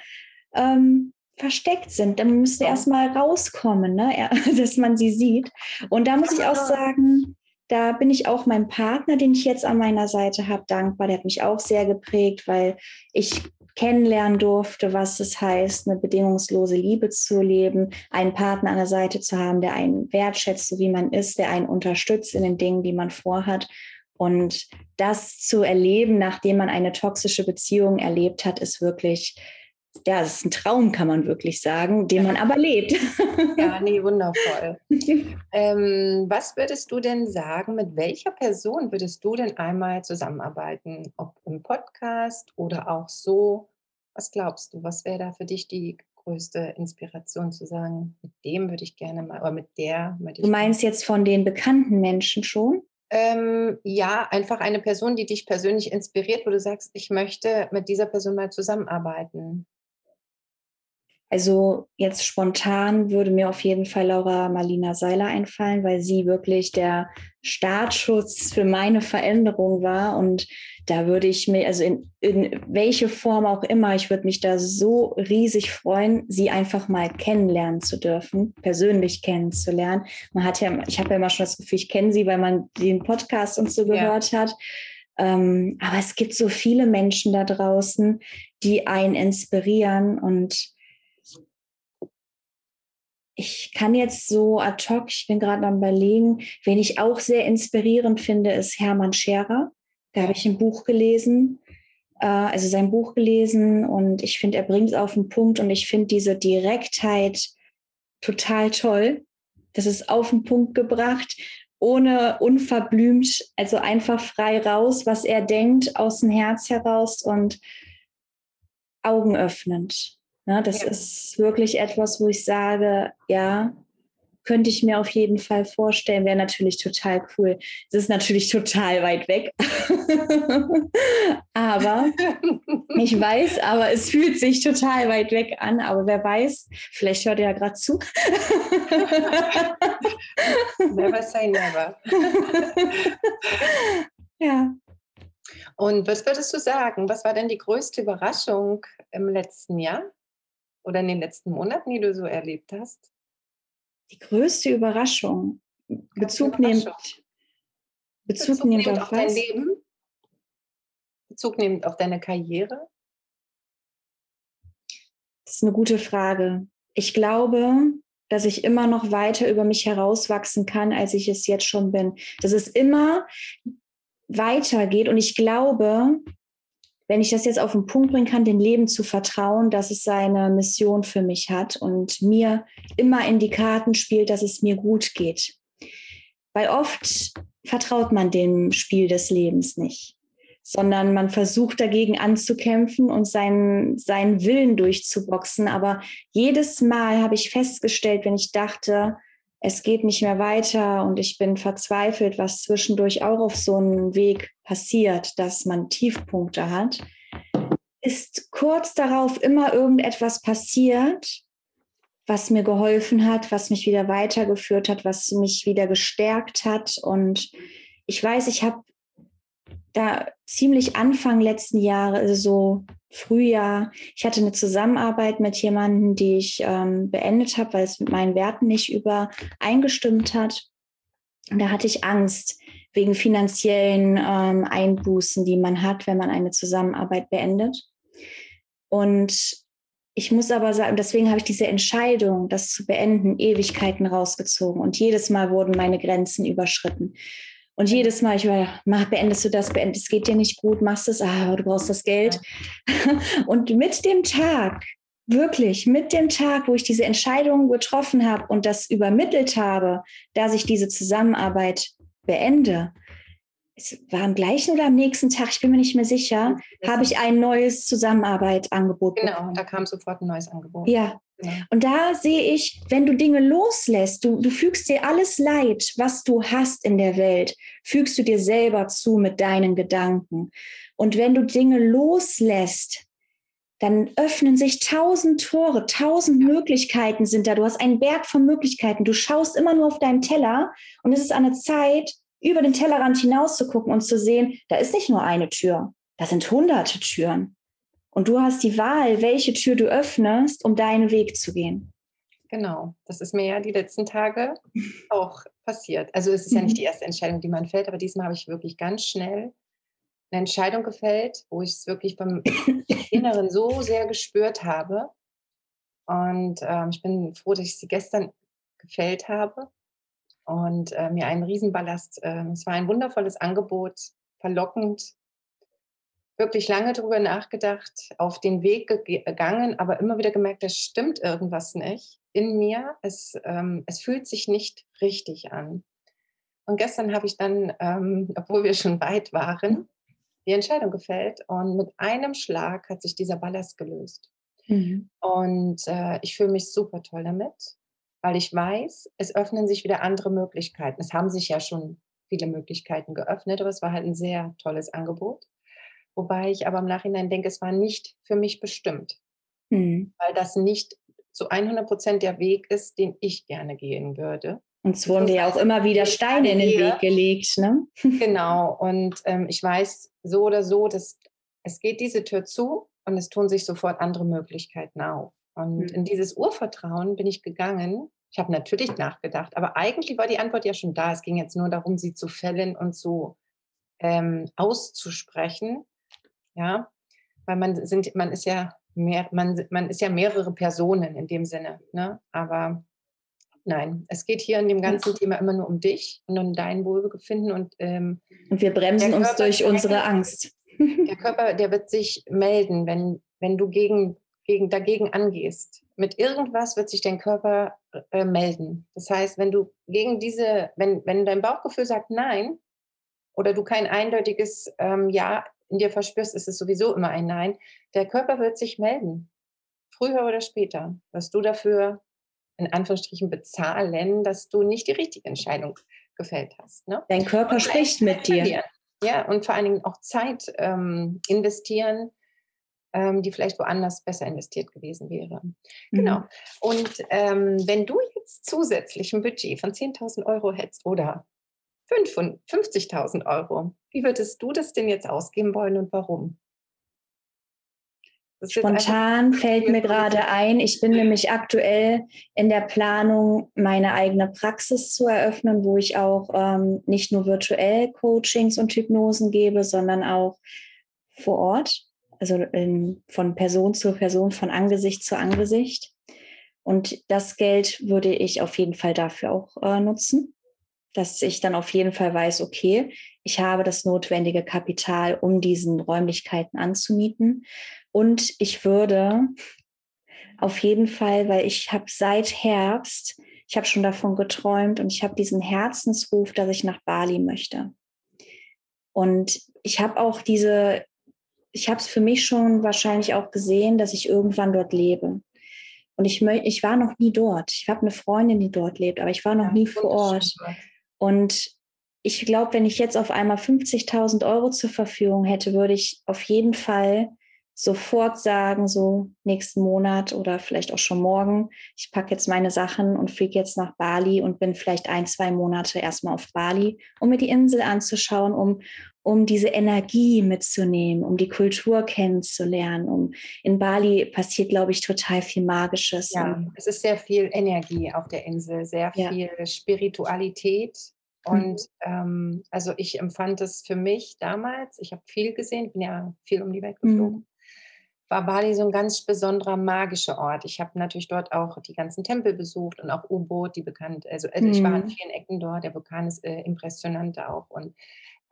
ähm, versteckt sind. Dann müsste ja. erst mal rauskommen, ne? dass man sie sieht. Und da muss ich auch sagen, da bin ich auch meinem Partner, den ich jetzt an meiner Seite habe, dankbar. Der hat mich auch sehr geprägt, weil ich kennenlernen durfte, was es heißt, eine bedingungslose Liebe zu leben, einen Partner an der Seite zu haben, der einen wertschätzt, so wie man ist, der einen unterstützt in den Dingen, die man vorhat. Und das zu erleben, nachdem man eine toxische Beziehung erlebt hat, ist wirklich ja, es ist ein Traum, kann man wirklich sagen, den man aber lebt. Ja, nee, wundervoll. ähm, was würdest du denn sagen, mit welcher Person würdest du denn einmal zusammenarbeiten? Ob im Podcast oder auch so? Was glaubst du, was wäre da für dich die größte Inspiration zu sagen, mit dem würde ich gerne mal, oder mit der. Du meinst jetzt von den bekannten Menschen schon? Ähm, ja, einfach eine Person, die dich persönlich inspiriert, wo du sagst, ich möchte mit dieser Person mal zusammenarbeiten. Also jetzt spontan würde mir auf jeden Fall Laura Marlina Seiler einfallen, weil sie wirklich der Startschutz für meine Veränderung war. Und da würde ich mir, also in, in welche Form auch immer, ich würde mich da so riesig freuen, sie einfach mal kennenlernen zu dürfen, persönlich kennenzulernen. Man hat ja, ich habe ja immer schon das Gefühl, ich kenne sie, weil man den Podcast und so gehört ja. hat. Ähm, aber es gibt so viele Menschen da draußen, die einen inspirieren und ich kann jetzt so ad hoc, ich bin gerade am Überlegen, wen ich auch sehr inspirierend finde, ist Hermann Scherer. Da habe ich ein Buch gelesen, äh, also sein Buch gelesen und ich finde, er bringt es auf den Punkt und ich finde diese Direktheit total toll. Das ist auf den Punkt gebracht, ohne unverblümt, also einfach frei raus, was er denkt, aus dem Herz heraus und augenöffnend. Ja, das ja. ist wirklich etwas, wo ich sage, ja, könnte ich mir auf jeden Fall vorstellen, wäre natürlich total cool. Es ist natürlich total weit weg. aber ich weiß, aber es fühlt sich total weit weg an. Aber wer weiß, vielleicht hört er ja gerade zu. never say never. ja. Und was würdest du sagen? Was war denn die größte Überraschung im letzten Jahr? Oder in den letzten Monaten, die du so erlebt hast? Die größte Überraschung. Bezug nimmt, Bezug, Bezug auf, auf dein Leben? Bezug nimmt auf deine Karriere? Das ist eine gute Frage. Ich glaube, dass ich immer noch weiter über mich herauswachsen kann, als ich es jetzt schon bin. Dass es immer weitergeht. Und ich glaube, wenn ich das jetzt auf den Punkt bringen kann, dem Leben zu vertrauen, dass es seine Mission für mich hat und mir immer in die Karten spielt, dass es mir gut geht. Weil oft vertraut man dem Spiel des Lebens nicht, sondern man versucht dagegen anzukämpfen und seinen, seinen Willen durchzuboxen. Aber jedes Mal habe ich festgestellt, wenn ich dachte, es geht nicht mehr weiter und ich bin verzweifelt, was zwischendurch auch auf so einem Weg passiert, dass man Tiefpunkte hat, ist kurz darauf immer irgendetwas passiert, was mir geholfen hat, was mich wieder weitergeführt hat, was mich wieder gestärkt hat. Und ich weiß, ich habe da ziemlich Anfang letzten Jahres, also so Frühjahr, ich hatte eine Zusammenarbeit mit jemandem, die ich ähm, beendet habe, weil es mit meinen Werten nicht übereingestimmt hat. Und da hatte ich Angst wegen finanziellen ähm, Einbußen, die man hat, wenn man eine Zusammenarbeit beendet. Und ich muss aber sagen, deswegen habe ich diese Entscheidung, das zu beenden, Ewigkeiten rausgezogen. Und jedes Mal wurden meine Grenzen überschritten. Und jedes Mal, ich war, mach, beendest du das, beendest, es geht dir nicht gut, machst es, ah, du brauchst das Geld. Ja. Und mit dem Tag, wirklich, mit dem Tag, wo ich diese Entscheidung getroffen habe und das übermittelt habe, dass ich diese Zusammenarbeit beende, es war am gleichen oder am nächsten Tag, ich bin mir nicht mehr sicher, habe ich ein neues Zusammenarbeit angeboten. Genau, da kam sofort ein neues Angebot. Ja. Ja. Und da sehe ich, wenn du Dinge loslässt, du, du fügst dir alles Leid, was du hast in der Welt, fügst du dir selber zu mit deinen Gedanken. Und wenn du Dinge loslässt, dann öffnen sich tausend Tore, tausend Möglichkeiten sind da. Du hast einen Berg von Möglichkeiten. Du schaust immer nur auf deinen Teller und es ist eine Zeit, über den Tellerrand hinaus zu gucken und zu sehen, da ist nicht nur eine Tür, da sind hunderte Türen. Und du hast die Wahl, welche Tür du öffnest, um deinen Weg zu gehen. Genau, das ist mir ja die letzten Tage auch passiert. Also es ist ja nicht mhm. die erste Entscheidung, die man fällt, aber diesmal habe ich wirklich ganz schnell eine Entscheidung gefällt, wo ich es wirklich vom Inneren so sehr gespürt habe. Und ähm, ich bin froh, dass ich sie gestern gefällt habe und äh, mir einen Riesenballast. Äh, es war ein wundervolles Angebot, verlockend, wirklich lange darüber nachgedacht, auf den Weg gegangen, aber immer wieder gemerkt, es stimmt irgendwas nicht in mir. Es, ähm, es fühlt sich nicht richtig an. Und gestern habe ich dann, ähm, obwohl wir schon weit waren, die Entscheidung gefällt und mit einem Schlag hat sich dieser Ballast gelöst. Mhm. Und äh, ich fühle mich super toll damit weil ich weiß, es öffnen sich wieder andere Möglichkeiten. Es haben sich ja schon viele Möglichkeiten geöffnet, aber es war halt ein sehr tolles Angebot. Wobei ich aber im Nachhinein denke, es war nicht für mich bestimmt, mhm. weil das nicht zu 100 Prozent der Weg ist, den ich gerne gehen würde. Und es wurden ja auch immer wieder Steine in den Weg gelegt. Ne? Genau. Und ähm, ich weiß so oder so, dass es geht diese Tür zu und es tun sich sofort andere Möglichkeiten auf. Und mhm. in dieses Urvertrauen bin ich gegangen. Ich habe natürlich nachgedacht, aber eigentlich war die Antwort ja schon da. Es ging jetzt nur darum, sie zu fällen und zu ähm, auszusprechen. Ja, weil man sind, man ist ja mehr, man, man ist ja mehrere Personen in dem Sinne. Ne? Aber nein, es geht hier in dem ganzen Thema immer nur um dich und um dein Wohlbefinden und ähm, und wir bremsen uns durch unsere Angst. Der Körper, der wird sich melden, wenn wenn du gegen gegen, dagegen angehst, mit irgendwas wird sich dein Körper äh, melden. Das heißt, wenn du gegen diese, wenn, wenn dein Bauchgefühl sagt Nein oder du kein eindeutiges ähm, Ja in dir verspürst, ist es sowieso immer ein Nein. Der Körper wird sich melden. Früher oder später wirst du dafür in Anführungsstrichen bezahlen, dass du nicht die richtige Entscheidung gefällt hast. Ne? Dein Körper spricht mit dir. Ja, und vor allen Dingen auch Zeit ähm, investieren, ähm, die vielleicht woanders besser investiert gewesen wäre. Genau. Mhm. Und ähm, wenn du jetzt zusätzlich ein Budget von 10.000 Euro hättest oder 50.000 Euro, wie würdest du das denn jetzt ausgeben wollen und warum? Spontan fällt mir gerade ein, ich bin nämlich aktuell in der Planung, meine eigene Praxis zu eröffnen, wo ich auch ähm, nicht nur virtuell Coachings und Hypnosen gebe, sondern auch vor Ort also in, von Person zu Person, von Angesicht zu Angesicht. Und das Geld würde ich auf jeden Fall dafür auch äh, nutzen, dass ich dann auf jeden Fall weiß, okay, ich habe das notwendige Kapital, um diesen Räumlichkeiten anzumieten. Und ich würde auf jeden Fall, weil ich habe seit Herbst, ich habe schon davon geträumt und ich habe diesen Herzensruf, dass ich nach Bali möchte. Und ich habe auch diese ich habe es für mich schon wahrscheinlich auch gesehen, dass ich irgendwann dort lebe. Und ich, ich war noch nie dort. Ich habe eine Freundin, die dort lebt, aber ich war noch ja, nie vor Ort. Und ich glaube, wenn ich jetzt auf einmal 50.000 Euro zur Verfügung hätte, würde ich auf jeden Fall sofort sagen, so nächsten Monat oder vielleicht auch schon morgen, ich packe jetzt meine Sachen und fliege jetzt nach Bali und bin vielleicht ein, zwei Monate erstmal auf Bali, um mir die Insel anzuschauen, um, um diese Energie mitzunehmen, um die Kultur kennenzulernen. Um, in Bali passiert, glaube ich, total viel Magisches. Ja, es ist sehr viel Energie auf der Insel, sehr ja. viel Spiritualität. Und mhm. ähm, also ich empfand es für mich damals, ich habe viel gesehen, bin ja viel um die Welt geflogen. Mhm war Bali so ein ganz besonderer magischer Ort. Ich habe natürlich dort auch die ganzen Tempel besucht und auch U-Boot, die bekannt, also, also ich war an Mhm. vielen Ecken dort. Der Vulkan ist äh, impressionant auch und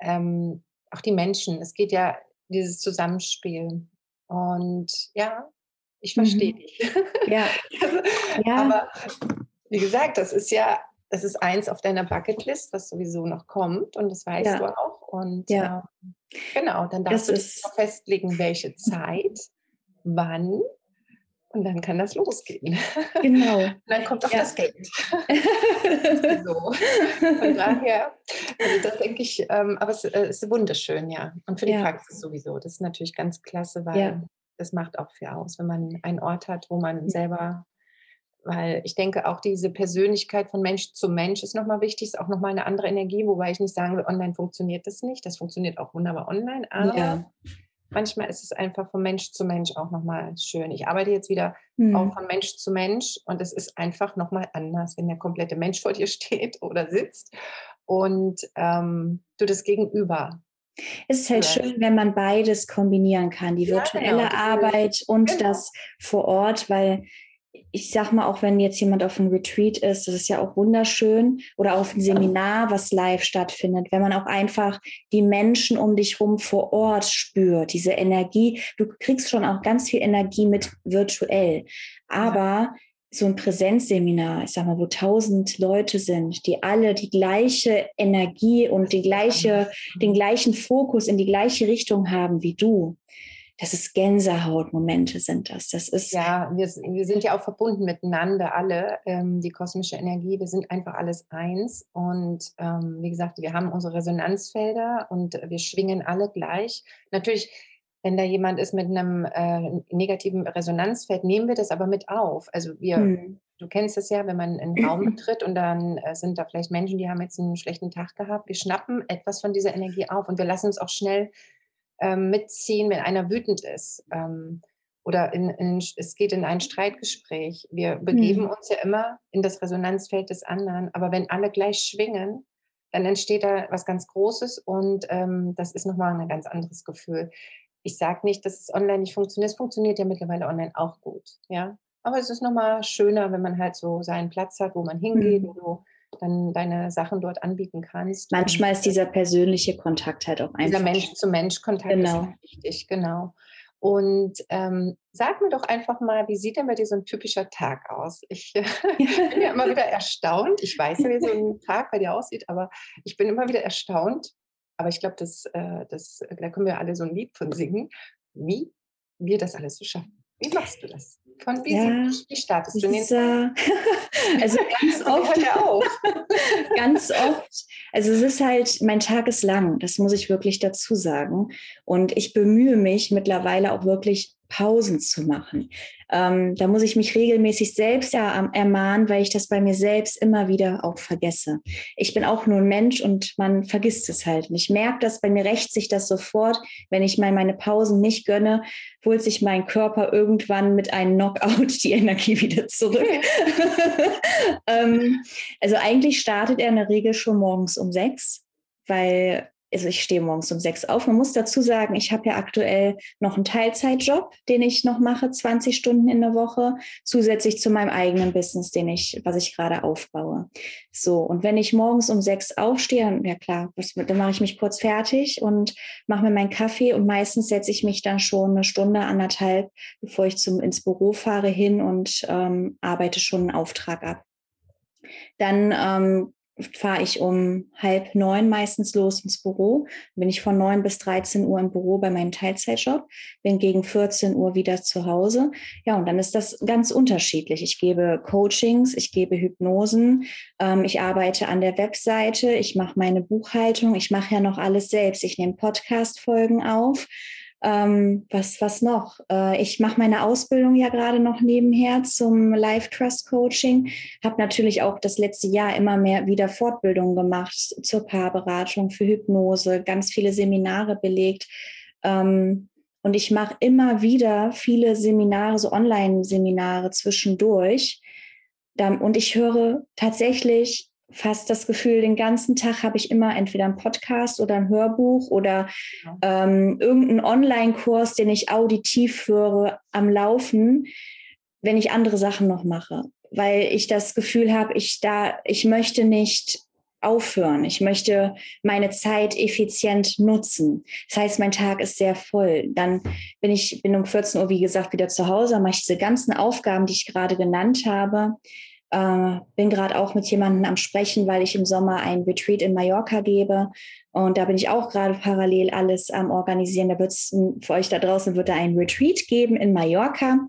ähm, auch die Menschen. Es geht ja dieses Zusammenspiel. Und ja, ich verstehe Mhm. dich. Ja, Also, ja, aber wie gesagt, das ist ja, das ist eins auf deiner Bucketlist, was sowieso noch kommt und das weißt du ja, auch. Und ja. ähm, genau, dann Das darfst du dich festlegen, welche Zeit, wann und dann kann das losgehen. genau. Und dann kommt auch Ja. das Geld. So. Von daher, also das denke ich, ähm, aber es äh, ist wunderschön, ja. Und für die Ja, Praxis sowieso. Das ist natürlich ganz klasse, ja, weil das macht auch viel aus, wenn man einen Ort hat, wo man ja, selber, weil ich denke auch diese Persönlichkeit von Mensch zu Mensch ist nochmal wichtig, ist auch nochmal eine andere Energie, wobei ich nicht sagen will, online funktioniert das nicht. Das funktioniert auch wunderbar online, aber ja. Manchmal ist es einfach von Mensch zu Mensch auch nochmal schön. Ich arbeite jetzt wieder auch Mhm. von Mensch zu Mensch und es ist einfach nochmal anders, wenn der komplette Mensch vor dir steht oder sitzt und ähm, du das Gegenüber Es ist halt hörst. schön, wenn man beides kombinieren kann, die Ja, genau, virtuelle Arbeit und genau. das vor Ort, weil ich sag mal, auch wenn jetzt jemand auf einem Retreat ist, das ist ja auch wunderschön, oder auf ein Seminar, was live stattfindet, wenn man auch einfach die Menschen um dich rum vor Ort spürt, diese Energie. Du kriegst schon auch ganz viel Energie mit virtuell, aber so ein Präsenzseminar, ich sag mal, wo tausend Leute sind, die alle die gleiche Energie und die gleiche, den Mhm. gleichen Fokus in die gleiche Richtung haben wie du. Das ist Gänsehautmomente sind das. Das ist, Ja, wir, wir sind ja auch verbunden miteinander, alle, ähm, die kosmische Energie. Wir sind einfach alles eins. Und ähm, wie gesagt, wir haben unsere Resonanzfelder und wir schwingen alle gleich. Natürlich, wenn da jemand ist mit einem äh, negativen Resonanzfeld, nehmen wir das aber mit auf. Also wir, hm, du kennst es ja, wenn man einen Raum betritt und dann äh, sind da vielleicht Menschen, die haben jetzt einen schlechten Tag gehabt. Wir schnappen etwas von dieser Energie auf und wir lassen uns auch schnell ähm, mitziehen, wenn einer wütend ist. Ähm, oder in, in, es geht in ein Streitgespräch. Wir begeben hm, uns ja immer in das Resonanzfeld des anderen. Aber wenn alle gleich schwingen, dann entsteht da was ganz Großes und ähm, das ist nochmal ein ganz anderes Gefühl. Ich sage nicht, dass es online nicht funktioniert. Es funktioniert ja mittlerweile online auch gut. Ja? Aber es ist nochmal schöner, wenn man halt so seinen Platz hat, wo man hingeht, wo hm. du dann deine Sachen dort anbieten kannst. Manchmal ist dieser persönliche Kontakt halt auch dieser einfach. Mensch-zu-Mensch-Kontakt ist Genau. halt wichtig, genau. Und ähm, sag mir doch einfach mal, wie sieht denn bei dir so ein typischer Tag aus? Ich äh, bin ja immer wieder erstaunt. Ich weiß ja, wie so ein Tag bei dir aussieht, aber ich bin immer wieder erstaunt. Aber ich glaube, das, äh, das, da können wir alle so ein Lied von singen, wie wir das alles so schaffen. Wie machst du das? Von wie, Ja, wie startest du den also ganz oft, ganz oft, also es ist halt, mein Tag ist lang, das muss ich wirklich dazu sagen. Und ich bemühe mich mittlerweile auch wirklich Pausen zu machen. Ähm, da muss ich mich regelmäßig selbst ja am- ermahnen, weil ich das bei mir selbst immer wieder auch vergesse. Ich bin auch nur ein Mensch und man vergisst es halt. Und ich merke das, bei mir rächt sich das sofort, wenn ich mal meine Pausen nicht gönne, holt sich mein Körper irgendwann mit einem Knockout die Energie wieder zurück. ähm, also eigentlich startet er in der Regel schon morgens um sechs, weil also ich stehe morgens um sechs auf. Man muss dazu sagen, ich habe ja aktuell noch einen Teilzeitjob, den ich noch mache, 20 Stunden in der Woche, zusätzlich zu meinem eigenen Business, den ich, was ich gerade aufbaue. So, und wenn ich morgens um sechs aufstehe, ja klar, was, dann mache ich mich kurz fertig und mache mir meinen Kaffee und meistens setze ich mich dann schon eine Stunde, anderthalb, bevor ich zum, ins Büro fahre, hin und ähm, arbeite schon einen Auftrag ab. Dann ähm, fahre ich um halb neun meistens los ins Büro. Bin ich von neun bis 13 Uhr im Büro bei meinem Teilzeitjob, bin gegen 14 Uhr wieder zu Hause. Ja, und dann ist das ganz unterschiedlich. Ich gebe Coachings, ich gebe Hypnosen, ähm, ich arbeite an der Webseite, ich mache meine Buchhaltung, ich mache ja noch alles selbst. Ich nehme Podcast-Folgen auf. Ähm, was, was noch? Äh, ich mache meine Ausbildung ja gerade noch nebenher zum Life Trust Coaching. Habe natürlich auch das letzte Jahr immer mehr wieder Fortbildungen gemacht zur Paarberatung, für Hypnose, ganz viele Seminare belegt. Ähm, und ich mache immer wieder viele Seminare, so Online-Seminare zwischendurch. Und ich höre tatsächlich fast das Gefühl, den ganzen Tag habe ich immer entweder einen Podcast oder ein Hörbuch oder ja. ähm, irgendeinen Online-Kurs, den ich auditiv höre, am Laufen, wenn ich andere Sachen noch mache. Weil ich das Gefühl habe, ich da, ich möchte nicht aufhören. Ich möchte meine Zeit effizient nutzen. Das heißt, mein Tag ist sehr voll. Dann bin ich bin um 14 Uhr, wie gesagt, wieder zu Hause, mache ich diese ganzen Aufgaben, die ich gerade genannt habe. Äh, bin gerade auch mit jemandem am Sprechen, weil ich im Sommer ein Retreat in Mallorca gebe. Und da bin ich auch gerade parallel alles am Organisieren. Da wird es für euch da draußen wird da ein Retreat geben in Mallorca.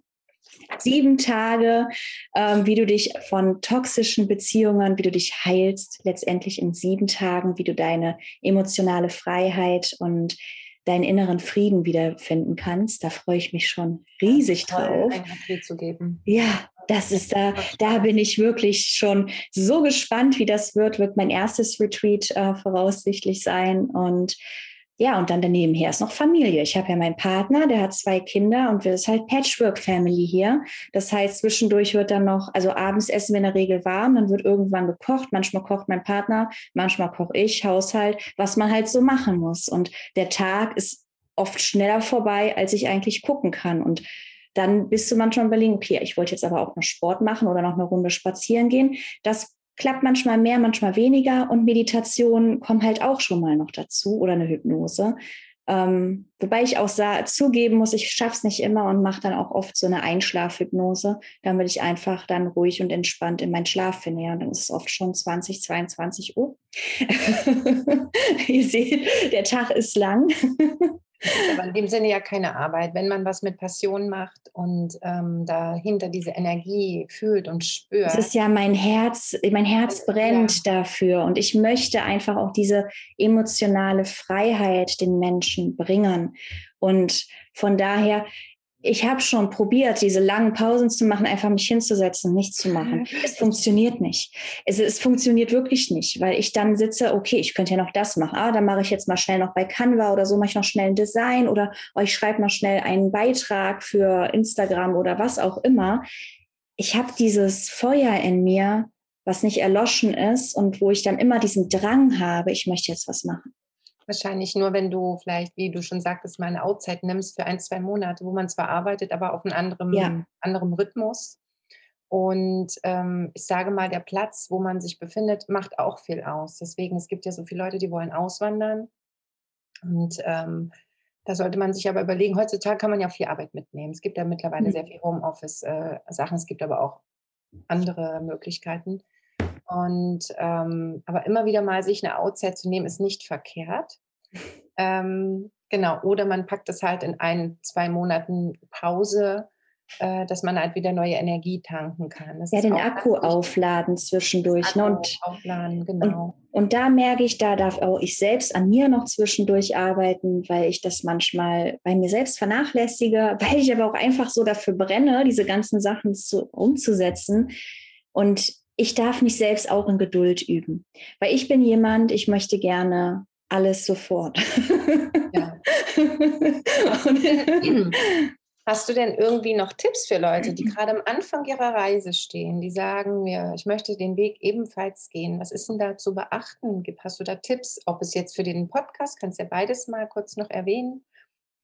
Sieben Tage, ähm, wie du dich von toxischen Beziehungen, wie du dich heilst, letztendlich in sieben Tagen, wie du deine emotionale Freiheit und deinen inneren Frieden wiederfinden kannst. Da freue ich mich schon riesig drauf. Ein zu geben. Ja, das ist da, da bin ich wirklich schon so gespannt, wie das wird. Wird mein erstes Retreat äh, voraussichtlich sein. Und ja, und dann daneben her ist noch Familie. Ich habe ja meinen Partner, der hat zwei Kinder und wir sind halt Patchwork-Family hier. Das heißt, zwischendurch wird dann noch, also abends essen wir in der Regel warm, dann wird irgendwann gekocht. Manchmal kocht mein Partner, manchmal koche ich, Haushalt, was man halt so machen muss. Und der Tag ist oft schneller vorbei, als ich eigentlich gucken kann. Und dann bist du manchmal überlegen, okay, ich wollte jetzt aber auch noch Sport machen oder noch eine Runde spazieren gehen. Das klappt manchmal mehr, manchmal weniger und Meditation kommt halt auch schon mal noch dazu oder eine Hypnose. Ähm, wobei ich auch sah, zugeben muss, ich schaffe es nicht immer und mache dann auch oft so eine Einschlafhypnose, damit ich einfach dann ruhig und entspannt in meinen Schlaf finde. Ja, und dann ist es oft schon 20, 22 Uhr. Ihr seht, der Tag ist lang. Aber in dem Sinne ja keine Arbeit. Wenn man was mit Passion macht und ähm, dahinter diese Energie fühlt und spürt. Es ist ja mein Herz, mein Herz brennt ja. dafür und ich möchte einfach auch diese emotionale Freiheit den Menschen bringen. Und von daher ich habe schon probiert, diese langen Pausen zu machen, einfach mich hinzusetzen, nichts zu machen. Es funktioniert nicht. Es, es funktioniert wirklich nicht, weil ich dann sitze, okay, ich könnte ja noch das machen. Ah, dann mache ich jetzt mal schnell noch bei Canva oder so, mache ich noch schnell ein Design oder oh, ich schreibe mal schnell einen Beitrag für Instagram oder was auch immer. Ich habe dieses Feuer in mir, was nicht erloschen ist und wo ich dann immer diesen Drang habe, ich möchte jetzt was machen. Wahrscheinlich nur, wenn du vielleicht, wie du schon sagtest, mal eine Outzeit nimmst für ein, zwei Monate, wo man zwar arbeitet, aber auf einem anderen, ja. anderem Rhythmus. Und ähm, ich sage mal, der Platz, wo man sich befindet, macht auch viel aus. Deswegen, es gibt ja so viele Leute, die wollen auswandern. Und ähm, da sollte man sich aber überlegen, heutzutage kann man ja viel Arbeit mitnehmen. Es gibt ja mittlerweile mhm. sehr viel Homeoffice-Sachen, äh, es gibt aber auch andere Möglichkeiten. Und ähm, aber immer wieder mal sich eine Outzeit zu nehmen, ist nicht verkehrt. Ähm, genau, oder man packt es halt in ein, zwei Monaten Pause, äh, dass man halt wieder neue Energie tanken kann. Das ja, den Akku aufladen zwischendurch. Ne? Ne? und, aufladen, genau. Und, und, da merke ich, da darf auch ich selbst an mir noch zwischendurch arbeiten, weil ich das manchmal bei mir selbst vernachlässige, weil ich aber auch einfach so dafür brenne, diese ganzen Sachen zu, umzusetzen. Und ich darf mich selbst auch in Geduld üben. Weil ich bin jemand, ich möchte gerne alles sofort. Ja. Hast du denn irgendwie noch Tipps für Leute, die gerade am Anfang ihrer Reise stehen, die sagen mir, ich möchte den Weg ebenfalls gehen? Was ist denn da zu beachten? Hast du da Tipps? Ob es jetzt für den Podcast, kannst du ja beides mal kurz noch erwähnen,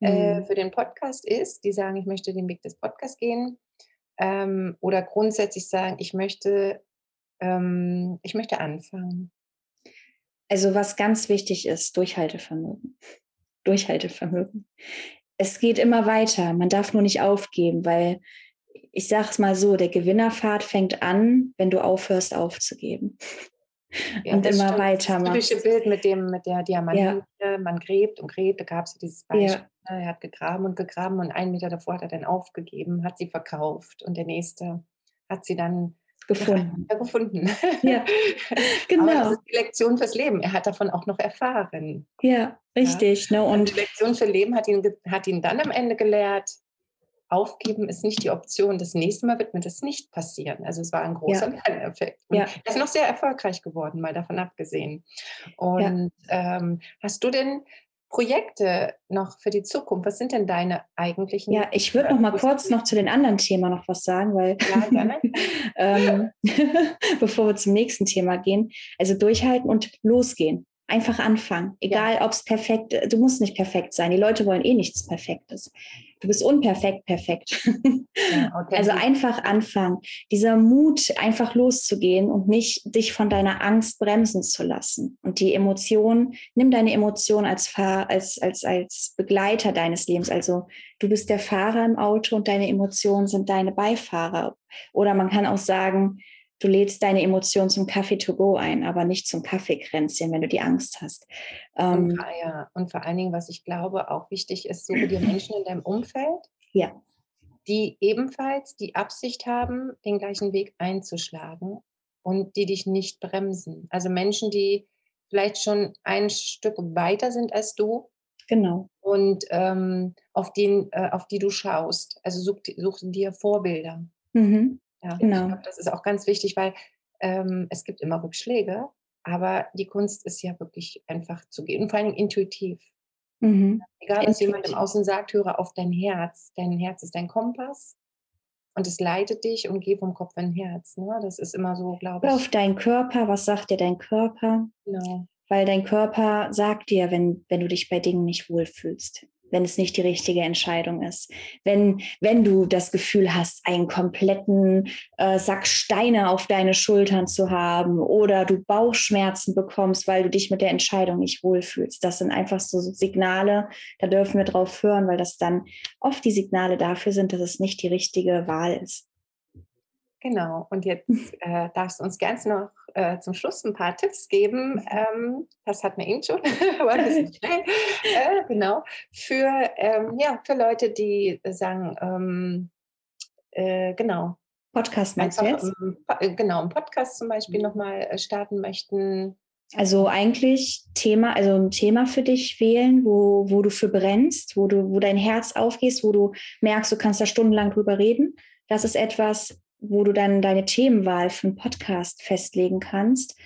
äh, mhm. äh, für den Podcast ist, die sagen, ich möchte den Weg des Podcasts gehen. Ähm, oder grundsätzlich sagen, ich möchte ähm, ich möchte anfangen. Also was ganz wichtig ist, Durchhaltevermögen. Durchhaltevermögen. Es geht immer weiter. Man darf nur nicht aufgeben, weil ich sage es mal so, der Gewinnerpfad fängt an, wenn du aufhörst aufzugeben. Ja, und immer weiter Das typische Bild mit dem mit der Diamantine, ja. man gräbt und gräbt, da gab es dieses Beispiel. Ja. Er hat gegraben und gegraben und einen Meter davor hat er dann aufgegeben, hat sie verkauft und der nächste hat sie dann gefunden. Ja, gefunden. Ja, genau. Aber das ist die Lektion fürs Leben. Er hat davon auch noch erfahren. Ja, richtig. Ja. Ne? Und, und die Lektion für Leben hat ihn, hat ihn dann am Ende gelehrt, aufgeben ist nicht die Option. Das nächste Mal wird mir das nicht passieren. Also es war ein großer ja. Lerneffekt. Und ja. Er ist noch sehr erfolgreich geworden, mal davon abgesehen. Und ja. ähm, hast du denn Projekte noch für die Zukunft? Was sind denn deine eigentlichen? Ja, ich würde noch mal kurz noch zu den anderen Themen noch was sagen, weil ja, gerne. ähm, bevor wir zum nächsten Thema gehen, also durchhalten und losgehen. Einfach anfangen, egal ja. ob es perfekt, du musst nicht perfekt sein. Die Leute wollen eh nichts Perfektes. Du bist unperfekt, perfekt. Ja, also einfach anfangen. Dieser Mut, einfach loszugehen und nicht dich von deiner Angst bremsen zu lassen. Und die Emotion, nimm deine Emotion als, Fahr als, als, als Begleiter deines Lebens. Also du bist der Fahrer im Auto und deine Emotionen sind deine Beifahrer. Oder man kann auch sagen, du lädst deine Emotionen zum Kaffee to go ein, aber nicht zum Kaffeekränzchen, wenn du die Angst hast. Ähm, und, ja, und vor allen Dingen, was ich glaube, auch wichtig ist, suche dir Menschen in deinem Umfeld, ja. die ebenfalls die Absicht haben, den gleichen Weg einzuschlagen und die dich nicht bremsen. Also Menschen, die vielleicht schon ein Stück weiter sind als du. Genau. Und ähm, auf, den, äh, auf die du schaust. Also such, such dir Vorbilder. Mhm. Ja, genau. Ich glaube, das ist auch ganz wichtig, weil ähm, es gibt immer Rückschläge, aber die Kunst ist ja wirklich einfach zu gehen und vor allem intuitiv. Mhm. Egal, was jemand im Außen sagt, höre auf dein Herz. Dein Herz ist dein Kompass und es leitet dich und geh vom Kopf in Herz. Ne? Das ist immer so, glaube ich. Auf deinen Körper, was sagt dir dein Körper? Genau. Weil dein Körper sagt dir, wenn, wenn du dich bei Dingen nicht wohlfühlst wenn es nicht die richtige Entscheidung ist. Wenn, wenn du das Gefühl hast, einen kompletten äh, Sack Steine auf deine Schultern zu haben oder du Bauchschmerzen bekommst, weil du dich mit der Entscheidung nicht wohlfühlst. Das sind einfach so Signale, da dürfen wir drauf hören, weil das dann oft die Signale dafür sind, dass es nicht die richtige Wahl ist. Genau, und jetzt äh, darfst du uns ganz noch äh, zum Schluss ein paar Tipps geben. Ähm, das hat mir eben schon, aber ein bisschen schnell. Äh, genau, für, ähm, ja, für Leute, die sagen, ähm, äh, genau. Podcast meinst du jetzt? Äh, genau, einen Podcast zum Beispiel nochmal äh, starten möchten. Also eigentlich Thema, also ein Thema für dich wählen, wo, wo du für brennst, wo du, wo dein Herz aufgehst, wo du merkst, du kannst da stundenlang drüber reden. Das ist etwas, wo du dann deine Themenwahl für einen Podcast festlegen kannst.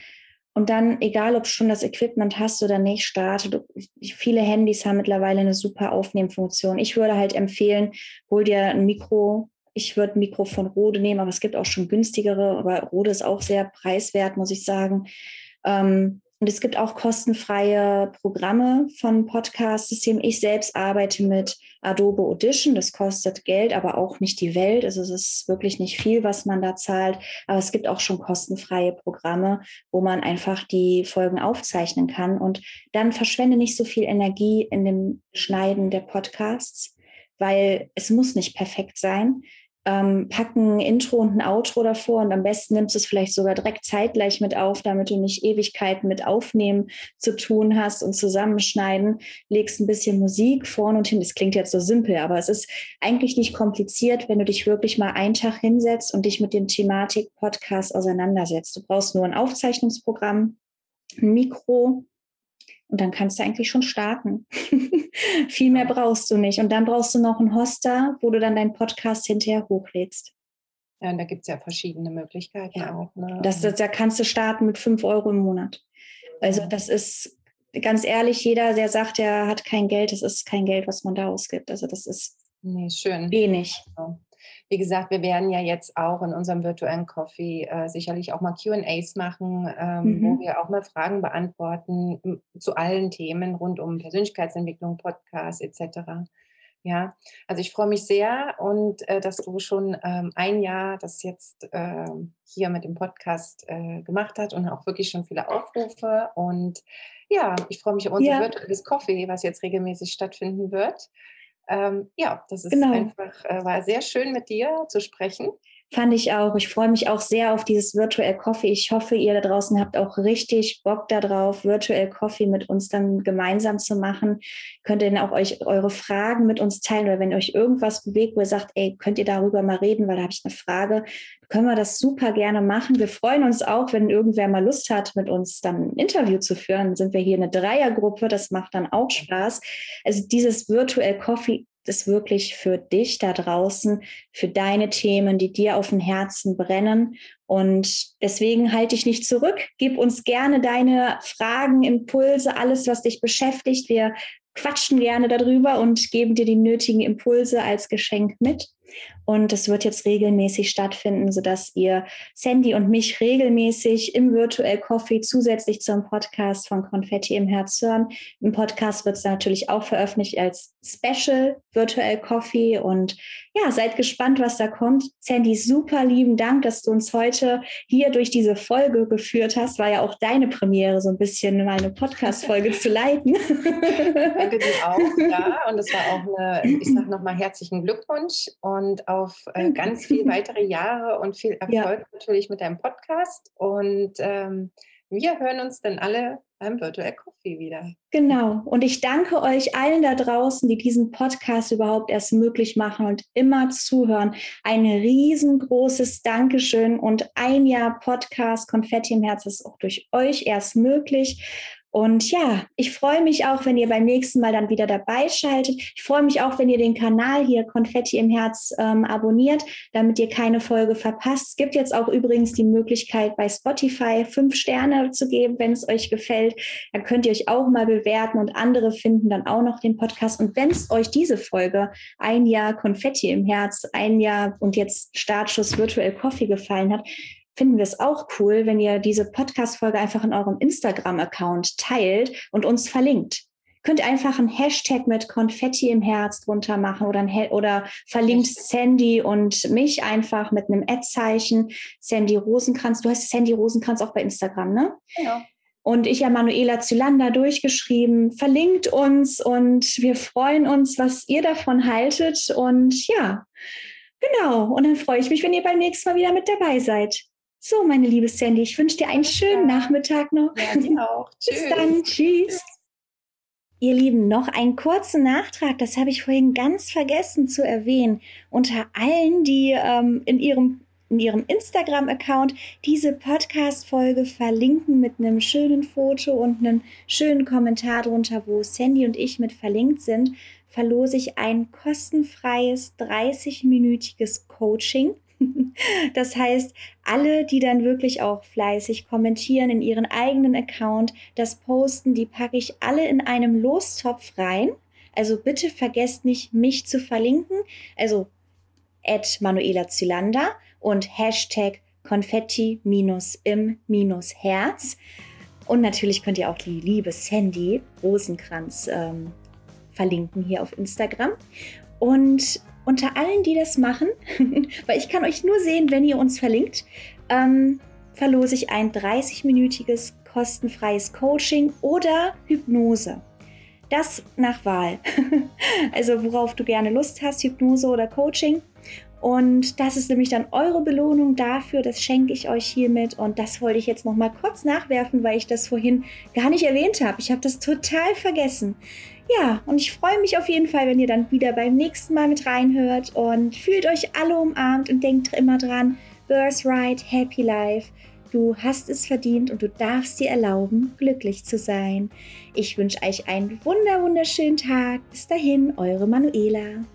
Und dann, egal ob schon das Equipment hast oder nicht, starte. Du, viele Handys haben mittlerweile eine super Aufnehmfunktion. Ich würde halt empfehlen, hol dir ein Mikro. Ich würde ein Mikro von Rode nehmen, aber es gibt auch schon günstigere. Aber Rode ist auch sehr preiswert, muss ich sagen. Ähm, und es gibt auch kostenfreie Programme von Podcast-Systemen. Ich selbst arbeite mit Adobe Audition. Das kostet Geld, aber auch nicht die Welt. Also es ist wirklich nicht viel, was man da zahlt. Aber es gibt auch schon kostenfreie Programme, wo man einfach die Folgen aufzeichnen kann. Und dann verschwende nicht so viel Energie in dem Schneiden der Podcasts, weil es muss nicht perfekt sein ähm, packen Intro und ein Outro davor und am besten nimmst du es vielleicht sogar direkt zeitgleich mit auf, damit du nicht Ewigkeiten mit Aufnehmen zu tun hast und zusammenschneiden. Legst ein bisschen Musik vorne und hin. Das klingt jetzt so simpel, aber es ist eigentlich nicht kompliziert, wenn du dich wirklich mal einen Tag hinsetzt und dich mit dem Thematik-Podcast auseinandersetzt. Du brauchst nur ein Aufzeichnungsprogramm, ein Mikro, und dann kannst du eigentlich schon starten. Viel mehr brauchst du nicht. Und dann brauchst du noch einen Hoster, wo du dann deinen Podcast hinterher hochlädst. Ja, und da gibt es ja verschiedene Möglichkeiten ja. auch. Ne? Das, das, da kannst du starten mit 5 Euro im Monat. Also das ist ganz ehrlich, jeder, der sagt, er hat kein Geld, das ist kein Geld, was man da ausgibt. Also das ist nee, schön. wenig. Also, wie gesagt, wir werden ja jetzt auch in unserem virtuellen Coffee äh, sicherlich auch mal QAs machen, ähm, mhm. wo wir auch mal Fragen beantworten zu allen Themen rund um Persönlichkeitsentwicklung, Podcast etc. Ja, also ich freue mich sehr und äh, dass du schon ähm, ein Jahr das jetzt äh, hier mit dem Podcast äh, gemacht hast und auch wirklich schon viele Aufrufe. Und ja, ich freue mich auf unser ja. virtuelles Coffee, was jetzt regelmäßig stattfinden wird ähm, ja, das ist genau. einfach, äh, war sehr schön mit dir zu sprechen. Fand ich auch. Ich freue mich auch sehr auf dieses Virtual Coffee. Ich hoffe, ihr da draußen habt auch richtig Bock darauf, Virtual Coffee mit uns dann gemeinsam zu machen. Könnt ihr dann auch euch eure Fragen mit uns teilen oder wenn euch irgendwas bewegt, wo ihr sagt, ey, könnt ihr darüber mal reden, weil da habe ich eine Frage, können wir das super gerne machen. Wir freuen uns auch, wenn irgendwer mal Lust hat, mit uns dann ein Interview zu führen. Dann sind wir hier eine Dreiergruppe. Das macht dann auch Spaß. Also dieses Virtual Coffee ist wirklich für dich da draußen, für deine Themen, die dir auf dem Herzen brennen. Und deswegen halte ich nicht zurück. Gib uns gerne deine Fragen, Impulse, alles, was dich beschäftigt. Wir quatschen gerne darüber und geben dir die nötigen Impulse als Geschenk mit. Und es wird jetzt regelmäßig stattfinden, sodass ihr Sandy und mich regelmäßig im Virtual Coffee zusätzlich zum Podcast von Konfetti im Herz hören. Im Podcast wird es natürlich auch veröffentlicht als Special Virtual Coffee. Und ja, seid gespannt, was da kommt. Sandy, super lieben Dank, dass du uns heute hier durch diese Folge geführt hast. War ja auch deine Premiere, so ein bisschen mal eine Podcast-Folge zu leiten. Danke dir auch, ja. Und es war auch eine, ich sage nochmal herzlichen Glückwunsch und auch auf äh, ganz viele weitere Jahre und viel Erfolg ja. natürlich mit deinem Podcast. Und ähm, wir hören uns dann alle beim Virtual Coffee wieder. Genau. Und ich danke euch allen da draußen, die diesen Podcast überhaupt erst möglich machen und immer zuhören. Ein riesengroßes Dankeschön und ein Jahr Podcast Konfetti im Herz ist auch durch euch erst möglich. Und ja, ich freue mich auch, wenn ihr beim nächsten Mal dann wieder dabei schaltet. Ich freue mich auch, wenn ihr den Kanal hier Konfetti im Herz ähm, abonniert, damit ihr keine Folge verpasst. Es gibt jetzt auch übrigens die Möglichkeit, bei Spotify fünf Sterne zu geben, wenn es euch gefällt. Dann könnt ihr euch auch mal bewerten und andere finden dann auch noch den Podcast. Und wenn es euch diese Folge, ein Jahr Konfetti im Herz, ein Jahr und jetzt Startschuss Virtual Coffee gefallen hat, finden wir es auch cool, wenn ihr diese Podcast-Folge einfach in eurem Instagram-Account teilt und uns verlinkt. Könnt einfach einen Hashtag mit Konfetti im Herz drunter machen oder, ein, oder verlinkt Sandy und mich einfach mit einem Ad-Zeichen. Sandy Rosenkranz. Du heißt Sandy Rosenkranz auch bei Instagram, ne? Genau. Und ich ja Manuela Zylander durchgeschrieben. Verlinkt uns und wir freuen uns, was ihr davon haltet. Und ja, genau. Und dann freue ich mich, wenn ihr beim nächsten Mal wieder mit dabei seid. So, meine liebe Sandy, ich wünsche dir einen schönen Nachmittag noch. Ja, dir auch. Bis dann. Tschüss. Ihr Lieben, noch einen kurzen Nachtrag, das habe ich vorhin ganz vergessen zu erwähnen. Unter allen, die ähm, in ihrem in ihrem Instagram-Account diese Podcast-Folge verlinken mit einem schönen Foto und einem schönen Kommentar drunter, wo Sandy und ich mit verlinkt sind, verlose ich ein kostenfreies 30-minütiges Coaching Das heißt, alle, die dann wirklich auch fleißig kommentieren in ihren eigenen Account, das posten, die packe ich alle in einem Lostopf rein. Also bitte vergesst nicht, mich zu verlinken. Also at Manuela Zylander und Hashtag Konfetti-im-Herz. Und natürlich könnt ihr auch die liebe Sandy Rosenkranz ähm, verlinken hier auf Instagram. Und unter allen, die das machen, weil ich kann euch nur sehen, wenn ihr uns verlinkt, ähm, verlose ich ein 30-minütiges kostenfreies Coaching oder Hypnose. Das nach Wahl. also worauf du gerne Lust hast, Hypnose oder Coaching. Und das ist nämlich dann eure Belohnung dafür. Das schenke ich euch hiermit. Und das wollte ich jetzt noch mal kurz nachwerfen, weil ich das vorhin gar nicht erwähnt habe. Ich habe das total vergessen. Ja, und ich freue mich auf jeden Fall, wenn ihr dann wieder beim nächsten Mal mit reinhört und fühlt euch alle umarmt und denkt immer dran, Birthright, Happy Life. Du hast es verdient und du darfst dir erlauben, glücklich zu sein. Ich wünsche euch einen wunder wunderschönen Tag. Bis dahin, eure Manuela.